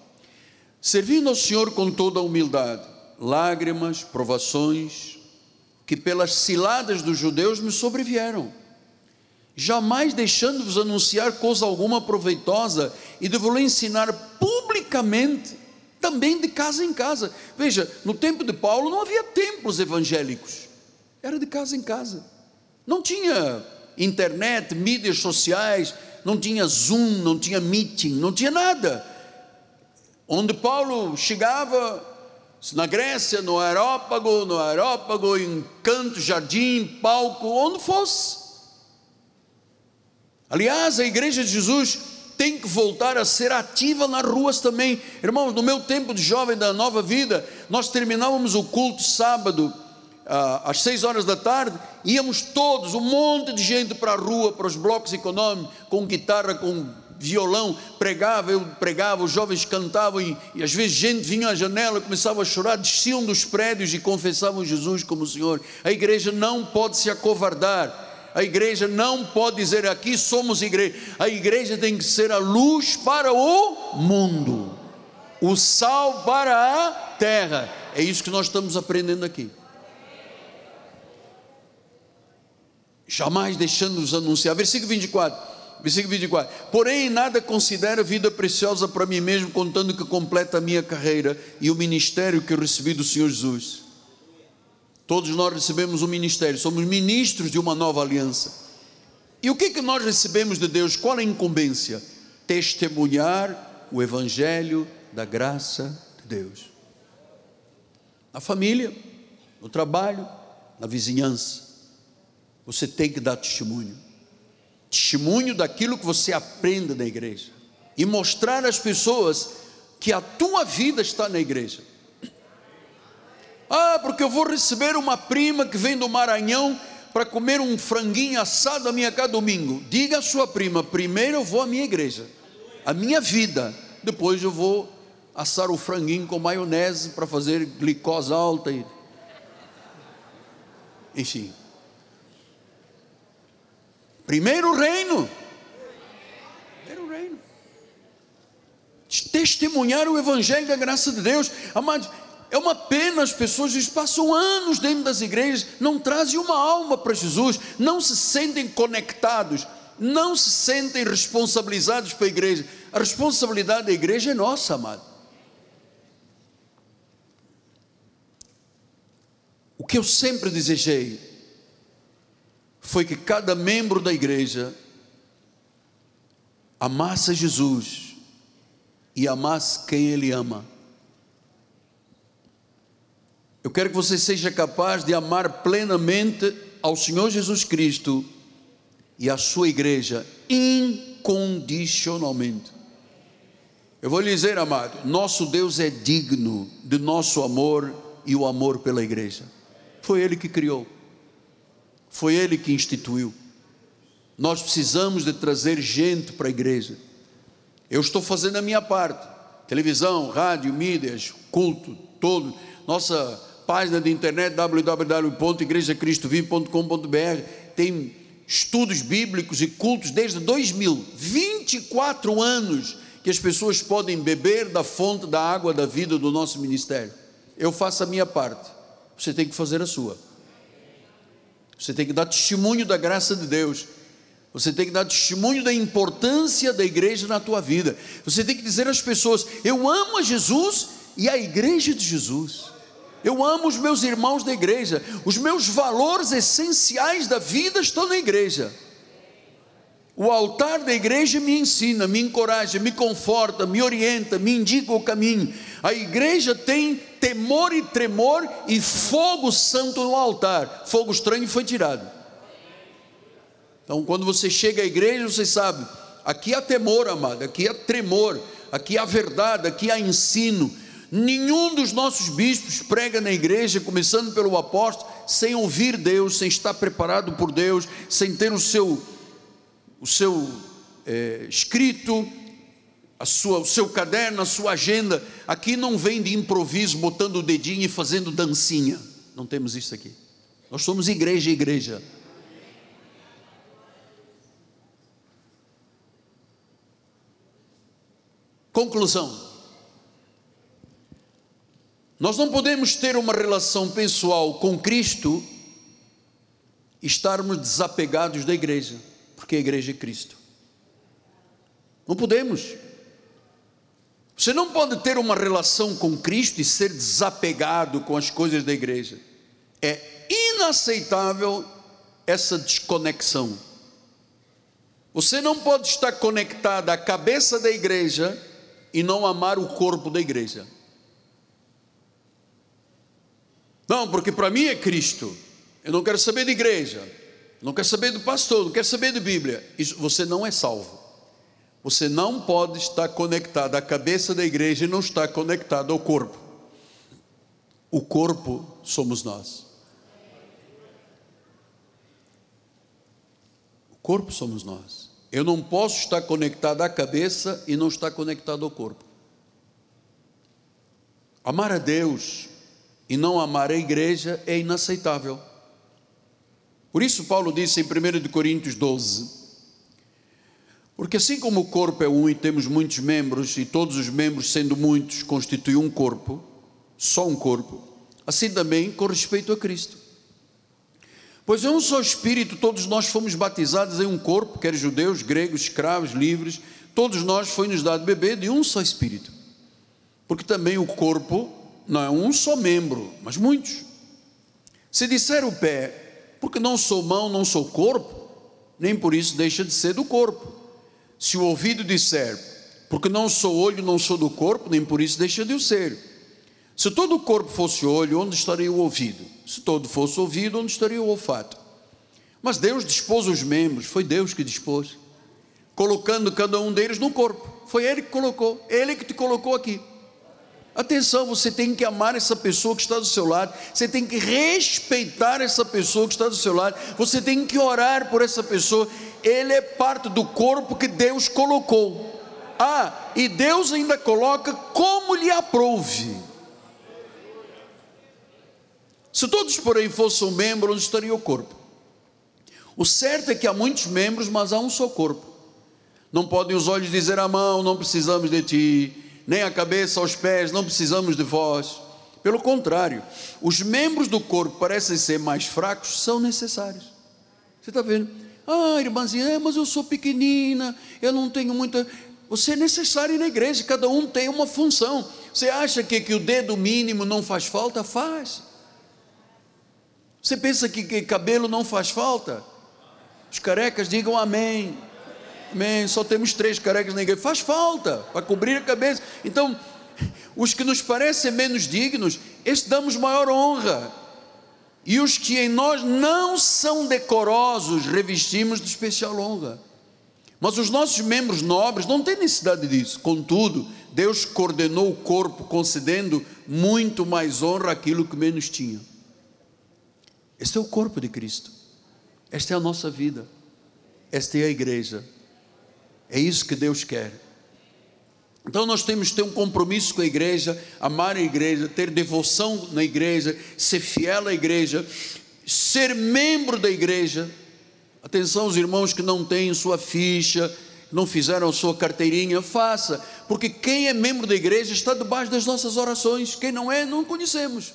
Servindo ao Senhor com toda a humildade, lágrimas, provações, que pelas ciladas dos judeus me sobrevieram jamais deixando-vos anunciar coisa alguma proveitosa e de vos ensinar publicamente, também de casa em casa. Veja, no tempo de Paulo não havia templos evangélicos, era de casa em casa. Não tinha internet, mídias sociais, não tinha Zoom, não tinha meeting, não tinha nada. Onde Paulo chegava, na Grécia, no aerópago, no aerópago, em canto, jardim, palco, onde fosse. Aliás, a igreja de Jesus tem que voltar a ser ativa nas ruas também. Irmãos, no meu tempo de jovem da nova vida, nós terminávamos o culto sábado ah, às seis horas da tarde, íamos todos, um monte de gente para a rua, para os blocos econômicos, com guitarra, com violão, pregava, eu pregava, os jovens cantavam e, e às vezes gente vinha à janela, começava a chorar, desciam dos prédios e confessavam Jesus como Senhor. A igreja não pode se acovardar a igreja não pode dizer aqui somos igreja. A igreja tem que ser a luz para o mundo, o sal para a terra. É isso que nós estamos aprendendo aqui. Jamais deixando-nos anunciar. Versículo 24. Versículo 24. Porém, nada considero vida preciosa para mim mesmo, contando que completa a minha carreira e o ministério que eu recebi do Senhor Jesus Todos nós recebemos um ministério, somos ministros de uma nova aliança. E o que, que nós recebemos de Deus? Qual é a incumbência? Testemunhar o Evangelho da graça de Deus. Na família, no trabalho, na vizinhança. Você tem que dar testemunho. Testemunho daquilo que você aprende na igreja. E mostrar às pessoas que a tua vida está na igreja. Ah, porque eu vou receber uma prima que vem do Maranhão para comer um franguinho assado na minha casa domingo. Diga à sua prima: primeiro eu vou à minha igreja, a minha vida, depois eu vou assar o franguinho com maionese para fazer glicose alta. E... Enfim. Primeiro reino. Primeiro reino. Testemunhar o evangelho da graça de Deus. Amados, é uma pena as pessoas eles passam anos dentro das igrejas, não trazem uma alma para Jesus, não se sentem conectados, não se sentem responsabilizados para a igreja. A responsabilidade da igreja é nossa, amado. O que eu sempre desejei foi que cada membro da igreja amasse Jesus e amasse quem ele ama. Eu quero que você seja capaz de amar plenamente ao Senhor Jesus Cristo e à sua igreja incondicionalmente. Eu vou lhe dizer, amado, nosso Deus é digno de nosso amor e o amor pela igreja. Foi Ele que criou, foi Ele que instituiu. Nós precisamos de trazer gente para a igreja. Eu estou fazendo a minha parte. Televisão, rádio, mídias, culto, todo. Nossa página de internet www.igrejacristovive.com.br tem estudos bíblicos e cultos desde 2000, 24 anos que as pessoas podem beber da fonte da água da vida do nosso ministério. Eu faço a minha parte, você tem que fazer a sua. Você tem que dar testemunho da graça de Deus. Você tem que dar testemunho da importância da igreja na tua vida. Você tem que dizer às pessoas: Eu amo a Jesus e a igreja de Jesus. Eu amo os meus irmãos da igreja. Os meus valores essenciais da vida estão na igreja. O altar da igreja me ensina, me encoraja, me conforta, me orienta, me indica o caminho. A igreja tem temor e tremor e fogo santo no altar. Fogo estranho foi tirado. Então, quando você chega à igreja, você sabe, aqui há temor, amado, aqui há tremor. aqui há verdade, aqui há ensino. Nenhum dos nossos bispos prega na igreja, começando pelo apóstolo, sem ouvir Deus, sem estar preparado por Deus, sem ter o seu, o seu é, escrito, a sua, o seu caderno, a sua agenda. Aqui não vem de improviso, botando o dedinho e fazendo dancinha. Não temos isso aqui. Nós somos igreja, igreja. Conclusão. Nós não podemos ter uma relação pessoal com Cristo e estarmos desapegados da igreja, porque a igreja é Cristo. Não podemos. Você não pode ter uma relação com Cristo e ser desapegado com as coisas da igreja. É inaceitável essa desconexão. Você não pode estar conectado à cabeça da igreja e não amar o corpo da igreja. Não, porque para mim é Cristo. Eu não quero saber de igreja, não quero saber do pastor, não quero saber de Bíblia. Isso, você não é salvo. Você não pode estar conectado à cabeça da igreja e não estar conectado ao corpo. O corpo somos nós. O corpo somos nós. Eu não posso estar conectado à cabeça e não estar conectado ao corpo. Amar a Deus e não amar a igreja é inaceitável. Por isso, Paulo disse em 1 Coríntios 12: Porque assim como o corpo é um e temos muitos membros, e todos os membros, sendo muitos, constituem um corpo, só um corpo, assim também com respeito a Cristo. Pois é um só Espírito, todos nós fomos batizados em um corpo, quer judeus, gregos, escravos, livres, todos nós foi-nos dado beber de um só Espírito. Porque também o corpo não é um só membro, mas muitos. Se disser o pé, porque não sou mão, não sou corpo, nem por isso deixa de ser do corpo. Se o ouvido disser, porque não sou olho, não sou do corpo, nem por isso deixa de o ser. Se todo o corpo fosse olho, onde estaria o ouvido? Se todo fosse ouvido, onde estaria o olfato? Mas Deus dispôs os membros, foi Deus que dispôs, colocando cada um deles no corpo. Foi Ele que colocou, Ele que te colocou aqui. Atenção, você tem que amar essa pessoa que está do seu lado, você tem que respeitar essa pessoa que está do seu lado, você tem que orar por essa pessoa. Ele é parte do corpo que Deus colocou. Ah, e Deus ainda coloca como lhe aprouve. Se todos, porém, fossem um membro, onde estaria o corpo? O certo é que há muitos membros, mas há um só corpo. Não podem os olhos dizer à mão: Não precisamos de ti nem a cabeça aos pés, não precisamos de vós. Pelo contrário, os membros do corpo parecem ser mais fracos, são necessários. Você está vendo? Ah, irmãzinha, é, mas eu sou pequenina, eu não tenho muita. Você é necessário na igreja, cada um tem uma função. Você acha que, que o dedo mínimo não faz falta? Faz. Você pensa que, que cabelo não faz falta? Os carecas digam amém. Amém. Só temos três carecas na igreja. Faz falta para cobrir a cabeça. Então, os que nos parecem menos dignos, estes damos maior honra. E os que em nós não são decorosos, revestimos de especial honra. Mas os nossos membros nobres não têm necessidade disso. Contudo, Deus coordenou o corpo, concedendo muito mais honra àquilo que menos tinha. Este é o corpo de Cristo. Esta é a nossa vida. Esta é a igreja. É isso que Deus quer. Então nós temos que ter um compromisso com a igreja, amar a igreja, ter devoção na igreja, ser fiel à igreja, ser membro da igreja. Atenção, os irmãos que não têm sua ficha, não fizeram sua carteirinha, faça, porque quem é membro da igreja está debaixo das nossas orações, quem não é, não conhecemos.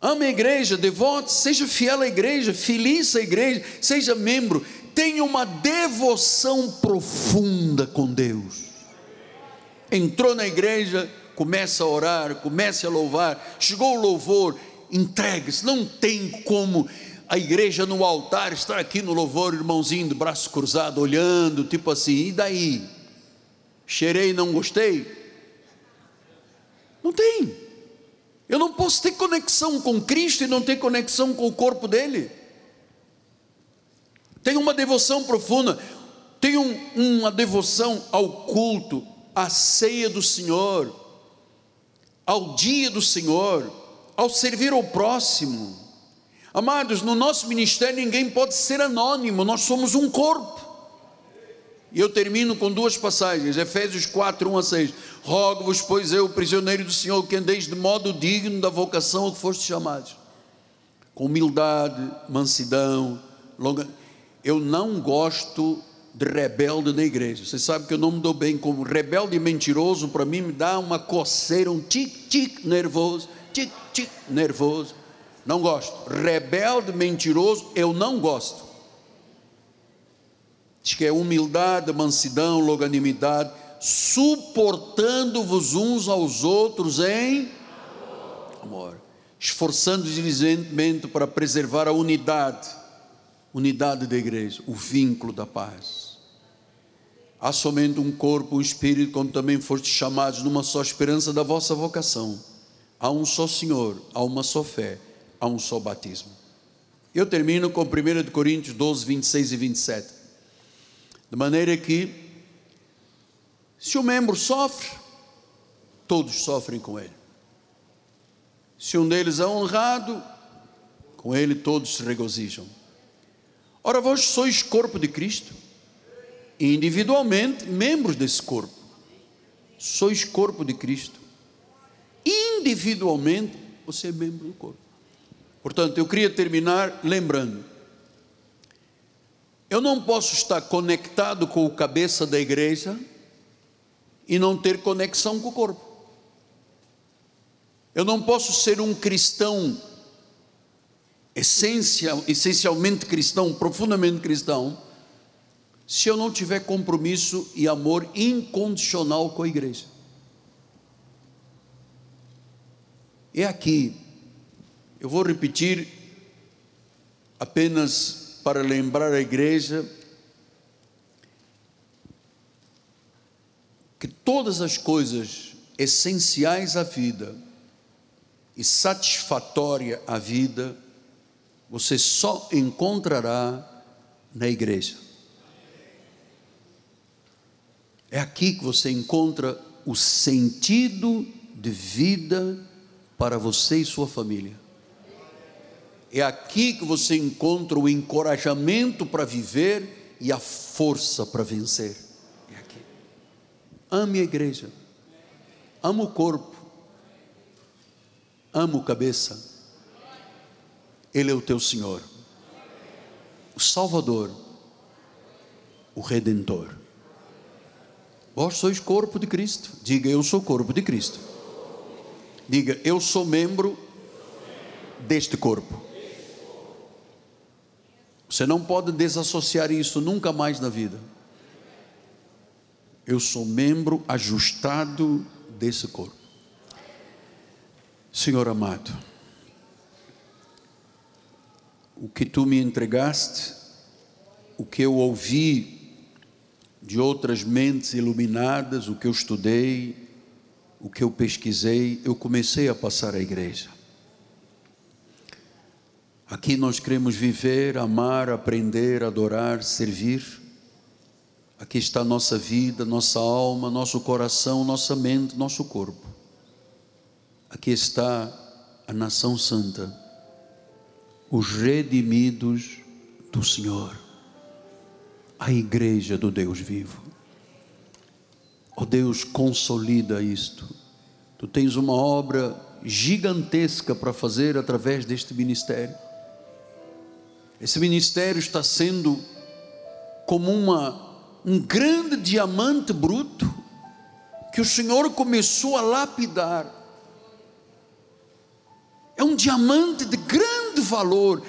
Ame a igreja, devote, seja fiel à igreja, feliz à igreja, seja membro tenha uma devoção profunda com Deus. Entrou na igreja, começa a orar, começa a louvar, chegou o louvor, entregue-se, não tem como a igreja no altar estar aqui no louvor, irmãozinho de braço cruzado, olhando, tipo assim, e daí? Cheirei, não gostei? Não tem. Eu não posso ter conexão com Cristo e não ter conexão com o corpo dele tem uma devoção profunda. tenham uma devoção ao culto, à ceia do Senhor, ao dia do Senhor, ao servir ao próximo. Amados, no nosso ministério ninguém pode ser anônimo, nós somos um corpo. E eu termino com duas passagens, Efésios 4, 1 a 6. Rogo-vos, pois eu, prisioneiro do Senhor, que andeis de modo digno da vocação a que fostes chamados, com humildade, mansidão, longa. Eu não gosto de rebelde na igreja. Você sabe que eu não me dou bem como rebelde e mentiroso, para mim me dá uma coceira, um tic-tic nervoso, tic-tic nervoso. Não gosto. Rebelde, mentiroso, eu não gosto. Diz que é humildade, mansidão, longanimidade, suportando-vos uns aos outros em amor, esforçando-vos diligentemente para preservar a unidade, unidade da igreja, o vínculo da paz. Há somente um corpo, um espírito, como também fostes chamados numa só esperança da vossa vocação. Há um só Senhor, há uma só fé, há um só batismo. Eu termino com 1 Coríntios 12, 26 e 27. De maneira que, se o membro sofre, todos sofrem com ele. Se um deles é honrado, com ele todos se regozijam. Ora, vós sois corpo de Cristo, individualmente membros desse corpo. Sois corpo de Cristo. Individualmente, você é membro do corpo. Portanto, eu queria terminar lembrando eu não posso estar conectado com o cabeça da igreja e não ter conexão com o corpo. Eu não posso ser um cristão essencial, essencialmente cristão, profundamente cristão, se eu não tiver compromisso e amor incondicional com a igreja. É aqui, eu vou repetir apenas para lembrar a igreja que todas as coisas essenciais à vida e satisfatória à vida você só encontrará na igreja. É aqui que você encontra o sentido de vida para você e sua família. É aqui que você encontra o encorajamento para viver e a força para vencer. É aqui. Ame a igreja. Ame o corpo. Ame o cabeça. Ele é o teu Senhor. O Salvador. O Redentor. Vós sois corpo de Cristo. Diga, eu sou corpo de Cristo. Diga, eu sou membro deste corpo. Você não pode desassociar isso nunca mais na vida. Eu sou membro ajustado desse corpo. Senhor amado, o que tu me entregaste, o que eu ouvi de outras mentes iluminadas, o que eu estudei, o que eu pesquisei, eu comecei a passar à igreja. Aqui nós queremos viver, amar, aprender, adorar, servir. Aqui está nossa vida, nossa alma, nosso coração, nossa mente, nosso corpo. Aqui está a nação santa, os redimidos do Senhor, a igreja do Deus vivo. Ó oh Deus, consolida isto. Tu tens uma obra gigantesca para fazer através deste ministério. Esse ministério está sendo como uma, um grande diamante bruto que o Senhor começou a lapidar. É um diamante de grande valor.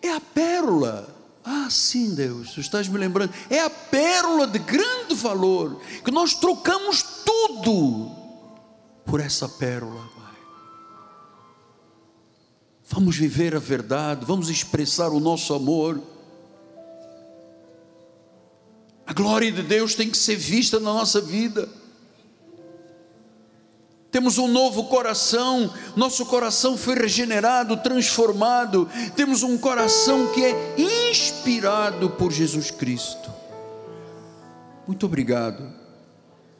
É a pérola. Ah, sim, Deus, tu estás me lembrando. É a pérola de grande valor que nós trocamos tudo por essa pérola. Vamos viver a verdade, vamos expressar o nosso amor. A glória de Deus tem que ser vista na nossa vida. Temos um novo coração, nosso coração foi regenerado, transformado. Temos um coração que é inspirado por Jesus Cristo. Muito obrigado,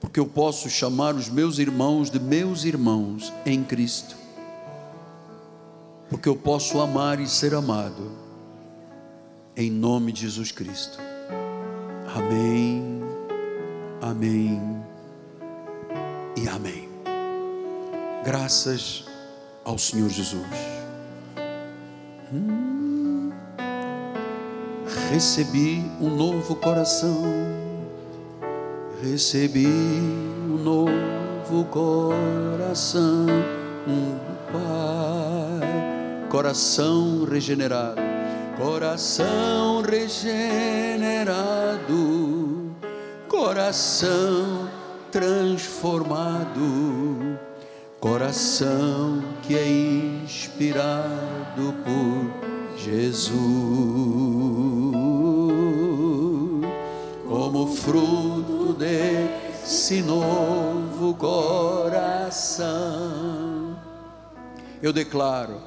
porque eu posso chamar os meus irmãos de meus irmãos em Cristo, porque eu posso amar e ser amado, em nome de Jesus Cristo. Amém, amém e amém. Graças ao Senhor Jesus. Hum, recebi um novo coração, recebi um novo coração, um Pai, coração regenerado, coração regenerado, coração transformado coração que é inspirado por Jesus, como fruto desse novo coração. Eu declaro,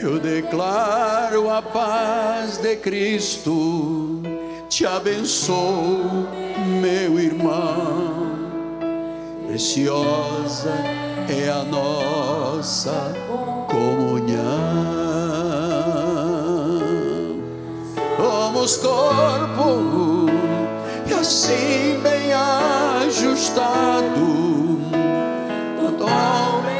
eu declaro a paz de Cristo, te abençoo, meu irmão, preciosa é a nossa comunhão. Somos corpo e assim bem ajustado ao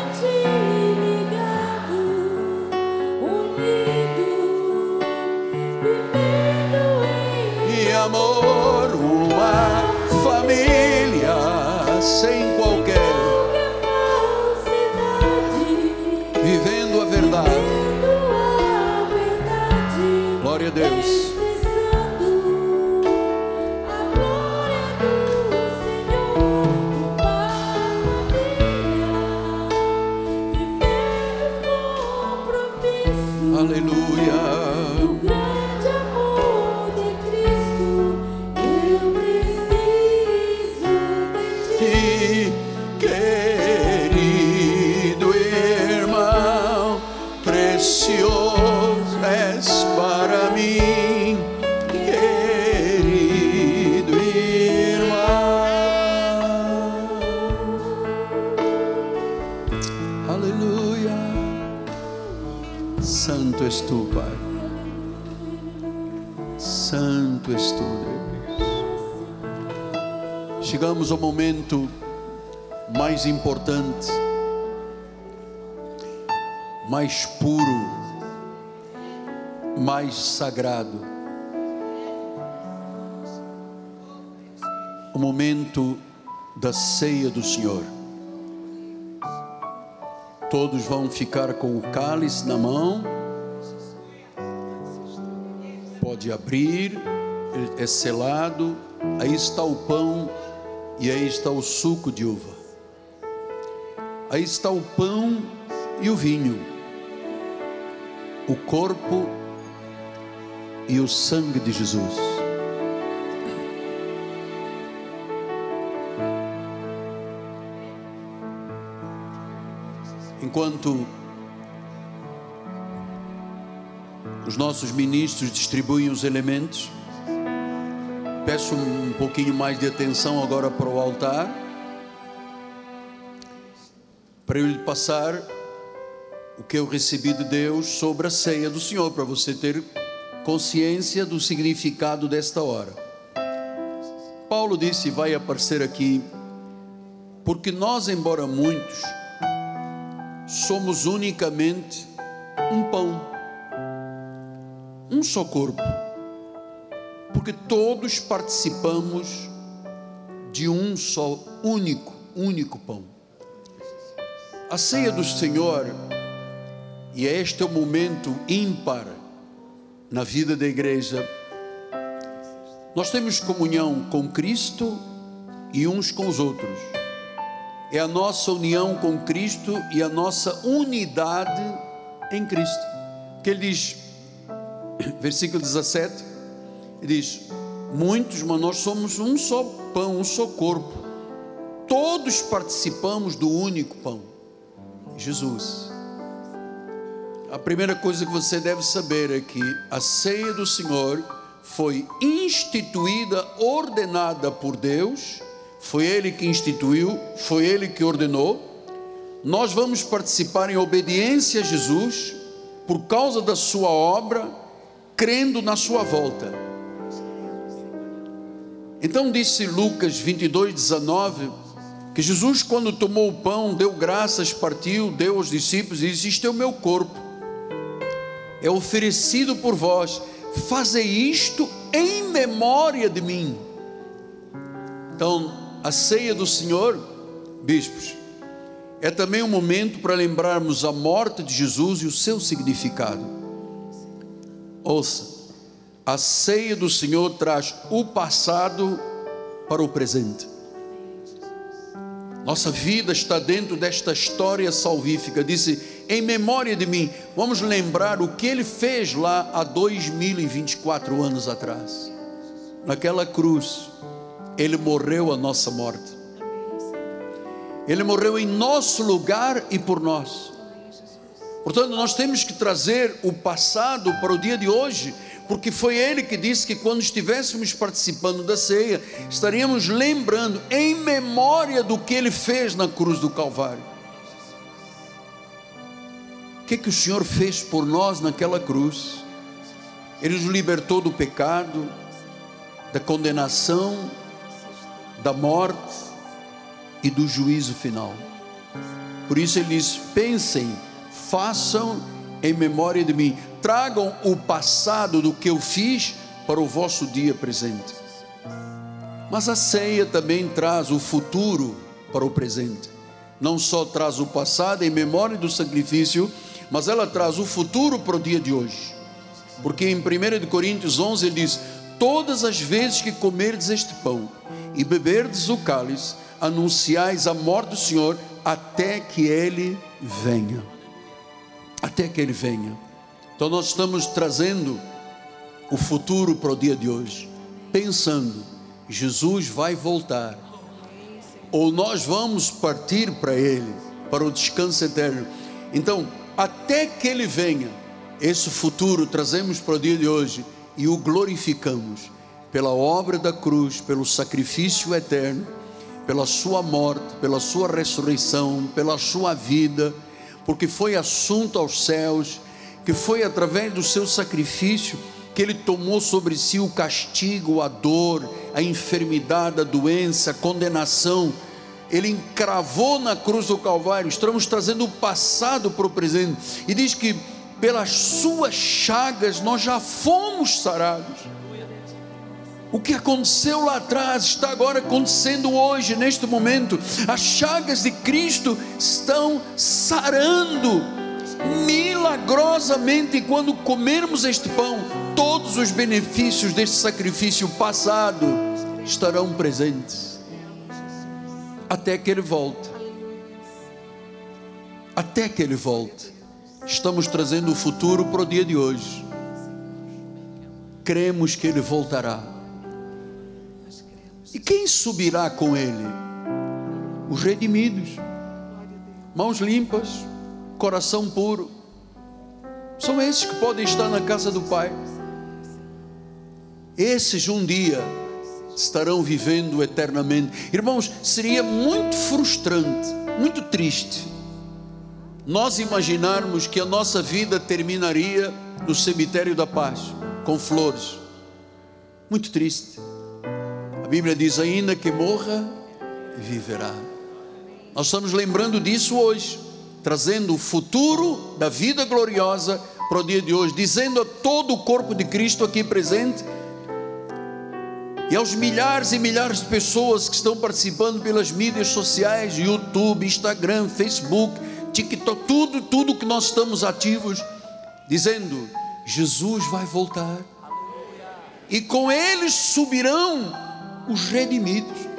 momento mais importante, mais puro, mais sagrado. O momento da ceia do Senhor. Todos vão ficar com o cálice na mão. Pode abrir, é selado. Aí está o pão e aí está o suco de uva. Aí está o pão e o vinho. O corpo e o sangue de Jesus. Enquanto os nossos ministros distribuem os elementos, Peço um pouquinho mais de atenção agora para o altar, para eu lhe passar o que eu recebi de Deus sobre a ceia do Senhor, para você ter consciência do significado desta hora. Paulo disse, vai aparecer aqui, porque nós, embora muitos, somos unicamente um pão, um só corpo porque todos participamos de um só único, único pão. A ceia do Senhor, e este é o momento ímpar na vida da igreja, nós temos comunhão com Cristo e uns com os outros. É a nossa união com Cristo e a nossa unidade em Cristo. Que ele diz, versículo 17: ele diz: Muitos, mas nós somos um só pão, um só corpo. Todos participamos do único pão, Jesus. A primeira coisa que você deve saber é que a ceia do Senhor foi instituída, ordenada por Deus, foi Ele que instituiu, foi Ele que ordenou. Nós vamos participar em obediência a Jesus, por causa da Sua obra, crendo na Sua volta. Então disse Lucas 22, 19, que Jesus, quando tomou o pão, deu graças, partiu, deu aos discípulos e disse: Isto é o meu corpo, é oferecido por vós Fazei isto em memória de mim. Então, a ceia do Senhor, bispos, é também um momento para lembrarmos a morte de Jesus e o seu significado. Ouça, a ceia do Senhor traz o passado para o presente. Nossa vida está dentro desta história salvífica. Disse: em memória de mim, vamos lembrar o que ele fez lá há 2024 anos atrás. Naquela cruz, ele morreu a nossa morte. Ele morreu em nosso lugar e por nós. Portanto, nós temos que trazer o passado para o dia de hoje, porque foi ele que disse que quando estivéssemos participando da ceia, estaríamos lembrando em memória do que ele fez na cruz do Calvário que, que o Senhor fez por nós naquela cruz? Ele nos libertou do pecado, da condenação, da morte e do juízo final. Por isso ele diz: pensem, façam em memória de mim, tragam o passado do que eu fiz para o vosso dia presente. Mas a ceia também traz o futuro para o presente. Não só traz o passado em memória do sacrifício, mas ela traz o futuro para o dia de hoje. Porque em 1 Coríntios 11 ele diz: Todas as vezes que comerdes este pão e beberdes o cálice, anunciais a morte do Senhor até que ele venha. Até que ele venha. Então nós estamos trazendo o futuro para o dia de hoje, pensando: Jesus vai voltar, ou nós vamos partir para ele, para o descanso eterno. Então, até que Ele venha. Esse futuro trazemos para o dia de hoje e o glorificamos pela obra da cruz, pelo sacrifício eterno, pela Sua morte, pela Sua ressurreição, pela Sua vida, porque foi assunto aos céus, que foi através do seu sacrifício que Ele tomou sobre si o castigo, a dor, a enfermidade, a doença, a condenação ele encravou na cruz do Calvário. Estamos trazendo o passado para o presente. E diz que pelas suas chagas nós já fomos sarados. O que aconteceu lá atrás está agora acontecendo hoje, neste momento. As chagas de Cristo estão sarando milagrosamente. Quando comermos este pão, todos os benefícios deste sacrifício passado estarão presentes até que ele volte. Até que ele volte. Estamos trazendo o futuro para o dia de hoje. Cremos que ele voltará. E quem subirá com ele? Os redimidos, mãos limpas, coração puro. São esses que podem estar na casa do Pai. Esses um dia estarão vivendo eternamente. Irmãos, seria muito frustrante, muito triste, nós imaginarmos que a nossa vida terminaria no cemitério da paz, com flores. Muito triste. A Bíblia diz: ainda que morra, viverá. Nós estamos lembrando disso hoje, trazendo o futuro da vida gloriosa para o dia de hoje, dizendo a todo o corpo de Cristo aqui presente e aos milhares e milhares de pessoas que estão participando pelas mídias sociais, YouTube, Instagram, Facebook, TikTok, tudo, tudo que nós estamos ativos, dizendo: Jesus vai voltar. E com eles subirão os redimidos.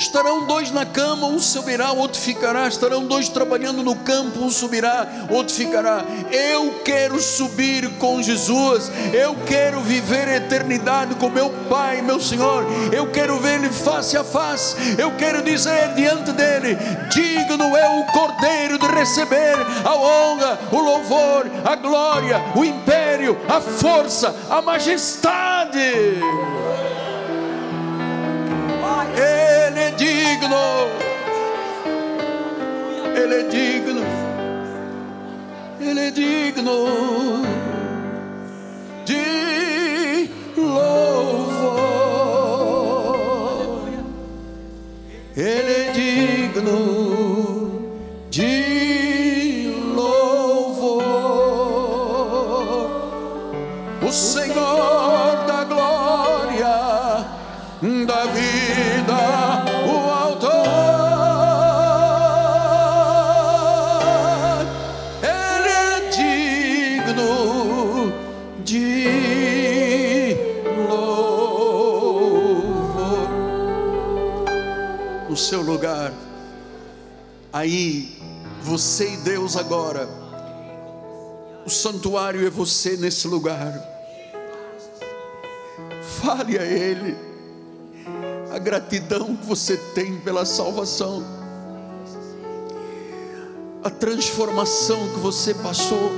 Estarão dois na cama, um subirá, outro ficará. Estarão dois trabalhando no campo, um subirá, outro ficará. Eu quero subir com Jesus. Eu quero viver a eternidade com meu Pai, meu Senhor. Eu quero ver Ele face a face. Eu quero dizer diante dele: digno é o Cordeiro de receber a honra, o louvor, a glória, o império, a força, a majestade. Ele é digno. Ele é digno. Ele é digno de louvor. Ele é digno aí, você e Deus agora. O santuário é você nesse lugar. Fale a Ele a gratidão que você tem pela salvação, a transformação que você passou,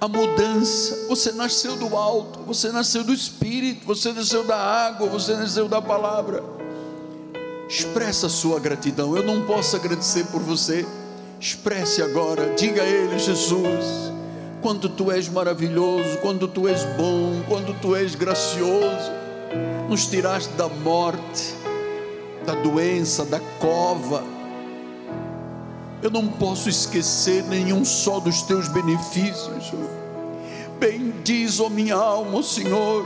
a mudança. Você nasceu do alto, você nasceu do Espírito, você nasceu da água, você nasceu da palavra. Expressa sua gratidão. Eu não posso agradecer por você. Expresse agora, diga a Ele, Jesus, quanto tu és maravilhoso, quanto tu és bom, quanto tu és gracioso, nos tiraste da morte, da doença, da cova. Eu não posso esquecer nenhum só dos teus benefícios. Bendiz, ó minha alma, Senhor,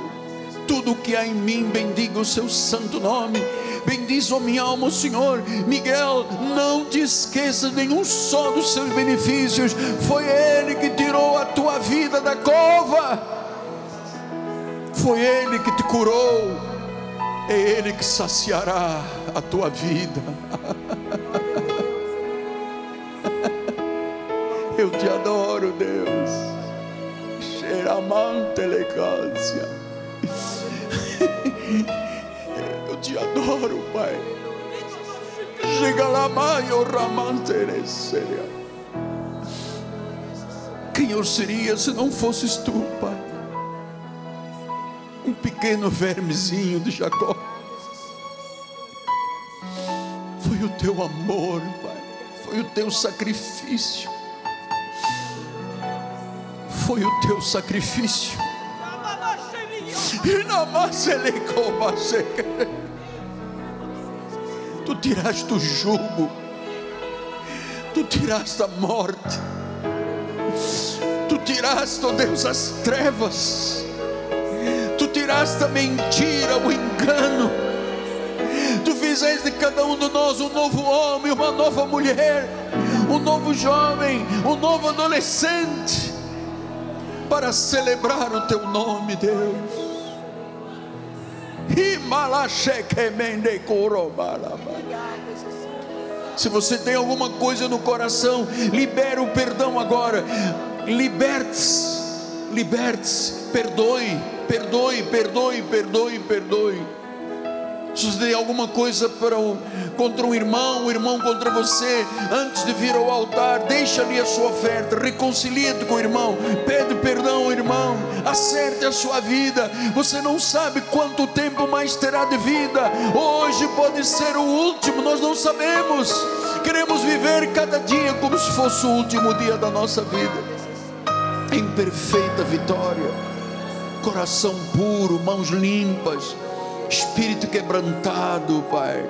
tudo que há em mim, bendiga o seu santo nome. Bendiz, ó minha alma, o Senhor. Miguel, não te esqueça nenhum só dos seus benefícios. Foi Ele que tirou a tua vida da cova. Foi Ele que te curou. É Ele que saciará a tua vida. Eu te adoro, Deus. Xeramante elegância. Eu te adoro, Pai. Chega lá, maio, ramantereseria. Quem eu seria se não fosses tu, Pai? Um pequeno vermezinho de Jacó. Foi o teu amor, Pai. Foi o teu sacrifício. Foi o teu sacrifício. Tu tiraste o jugo, tu tiraste a morte, tu tiraste, oh Deus, as trevas, tu tiraste a mentira, o engano, tu fizeste de cada um de nós um novo homem, uma nova mulher, um novo jovem, um novo adolescente, para celebrar o teu nome, Deus. Se você tem alguma coisa no coração, libere o perdão agora. Liberte-se, liberte-se, perdoe, perdoe, perdoe, perdoe, perdoe. Tem alguma coisa para o, contra um irmão, um irmão contra você, antes de vir ao altar, deixa ali a sua oferta, reconcilie-te com o irmão, pede perdão ao irmão, acerte a sua vida. Você não sabe quanto tempo mais terá de vida. Hoje pode ser o último, nós não sabemos. Queremos viver cada dia como se fosse o último dia da nossa vida, em perfeita vitória, coração puro, mãos limpas espírito quebrantado, Pai,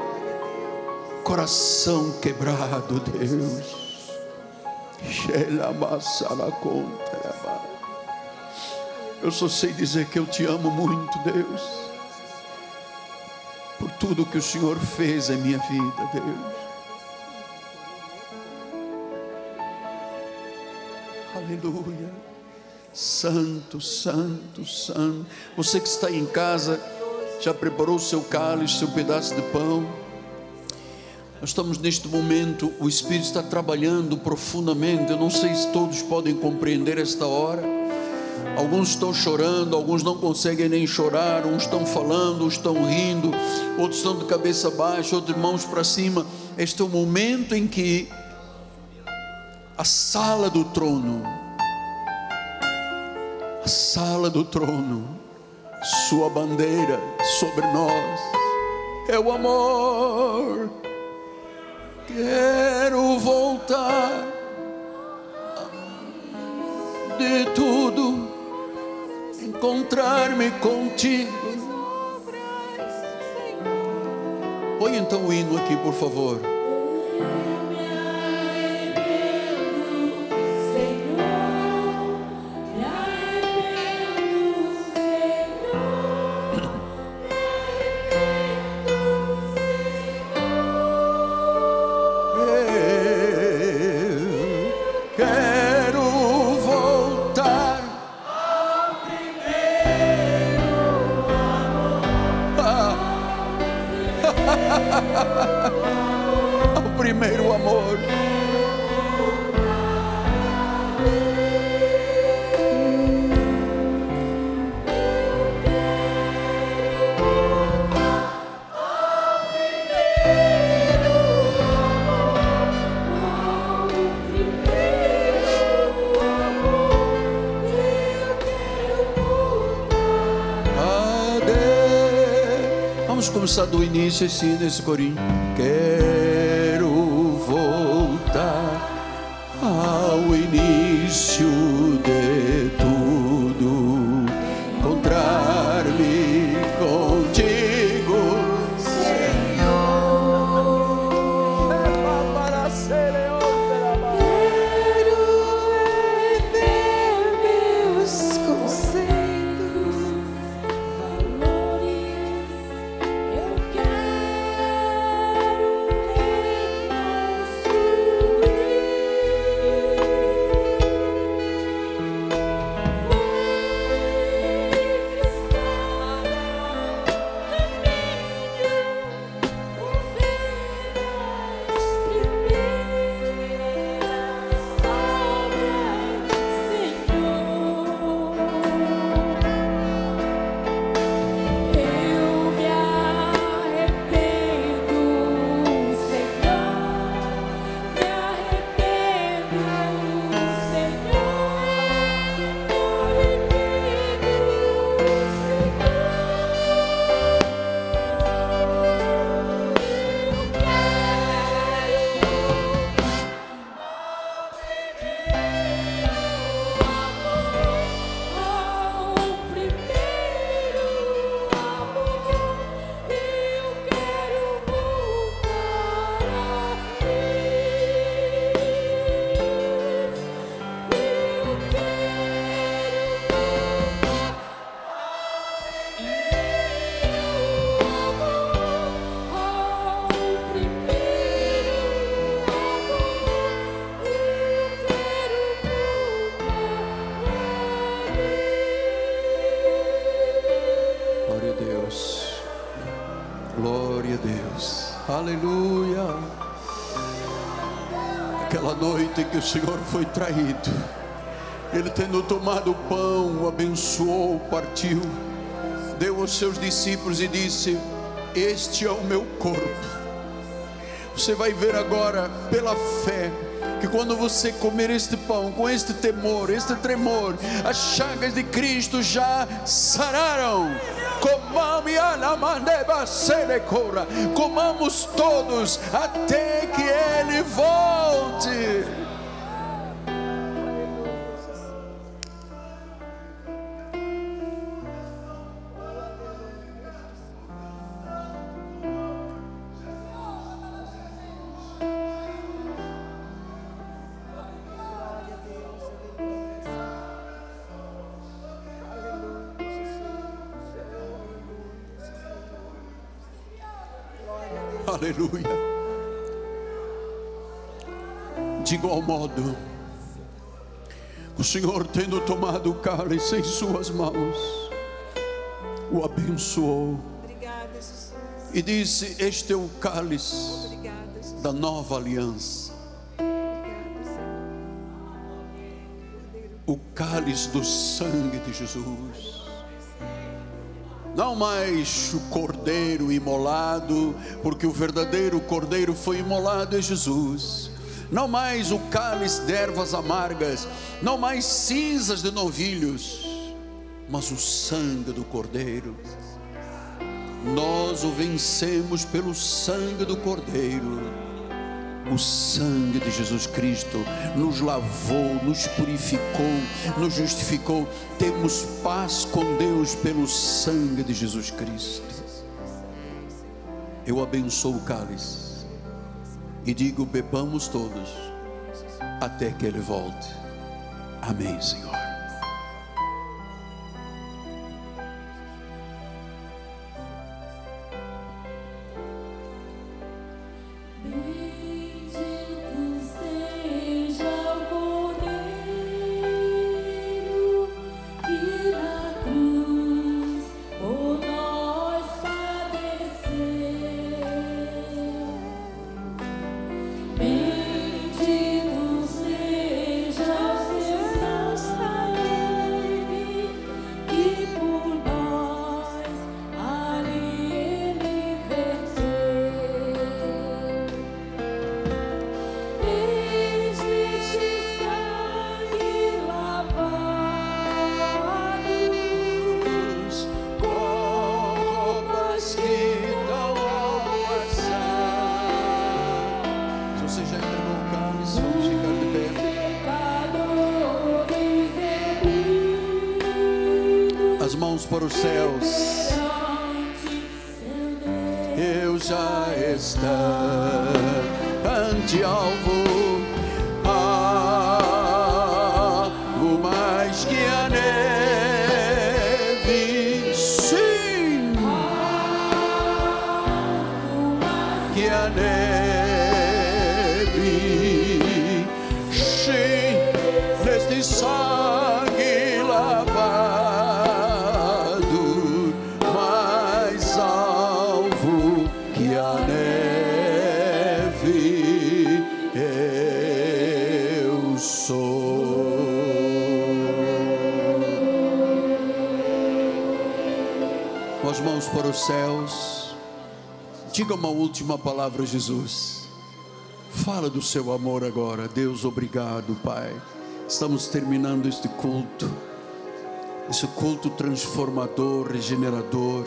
coração quebrado, Deus. Eu só sei dizer que eu te amo muito, Deus, por tudo que o Senhor fez em minha vida, Deus. Aleluia. Santo, santo, santo. Você que está em casa, já preparou o seu cálice, seu pedaço de pão. Nós estamos neste momento, o Espírito está trabalhando profundamente. Eu não sei se todos podem compreender esta hora. Alguns estão chorando, alguns não conseguem nem chorar, uns estão falando, uns estão rindo, outros estão de cabeça baixa, outros mãos para cima. Este é o momento em que a sala do trono, a sala do trono, Sua bandeira sobre nós é o amor. Quero voltar de tudo, encontrar-me contigo. Põe então o hino aqui, por favor. Começar do início assim nesse corinho. Quero que o Senhor foi traído, Ele tendo tomado o pão, o abençoou, partiu, deu aos seus discípulos e disse: Este é o meu corpo. Você vai ver agora pela fé que quando você comer este pão com este temor, este tremor, as chagas de Cristo já sararam. Comamos todos até que ele volte. Modo, o Senhor, tendo tomado o cálice em suas mãos, o abençoou Obrigada, e disse: Este é o cálice Obrigada, da nova aliança, Obrigada, o cálice do sangue de Jesus. Não mais o cordeiro imolado, porque o verdadeiro cordeiro foi imolado é Jesus. Não mais o cálice de ervas amargas, não mais cinzas de novilhos, mas o sangue do Cordeiro. Nós o vencemos pelo sangue do Cordeiro. O sangue de Jesus Cristo nos lavou, nos purificou, nos justificou. Temos paz com Deus pelo sangue de Jesus Cristo. Eu abençoo o cálice e digo: bebamos todos até que Ele volte. Amém, Senhor. Você já entregou o cálice, vamos ficar de pé. As mãos para os céus. Eu já estou Diga uma última palavra, Jesus. Fala do seu amor agora. Deus, obrigado, Pai. Estamos terminando este culto. Esse culto transformador, regenerador.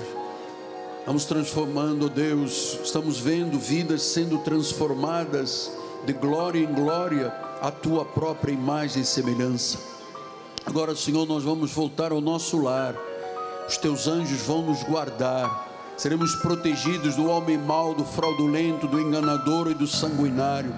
Estamos transformando, Deus. Estamos vendo vidas sendo transformadas de glória em glória, a tua própria imagem e semelhança. Agora, Senhor, nós vamos voltar ao nosso lar. Os teus anjos vão nos guardar. Seremos protegidos do homem mau, do fraudulento, do enganador e do sanguinário.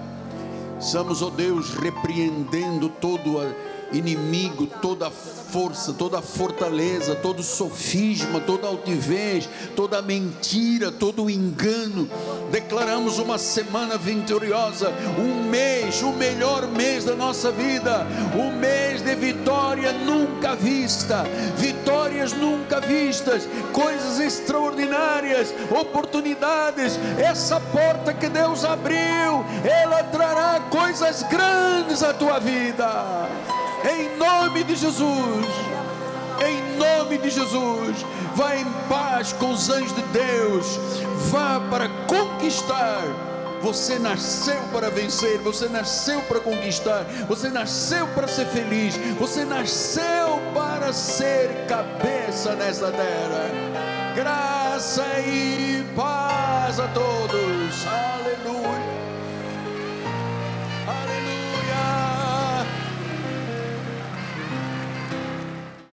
Estamos, ó Deus, repreendendo todo a- inimigo, toda força, toda fortaleza, todo sofisma, toda altivez, toda mentira, todo engano. Declaramos uma semana vitoriosa, um mês, o melhor mês da nossa vida, um mês de vitória nunca vista, vitórias nunca vistas, coisas extraordinárias, oportunidades. Essa porta que Deus abriu, ela trará coisas grandes à tua vida. Em nome de Jesus. Em nome de Jesus, vá em paz com os anjos de Deus, vá para conquistar. Você nasceu para vencer, você nasceu para conquistar, você nasceu para ser feliz, você nasceu para ser cabeça nesta terra. Graça e paz a todos. Aleluia.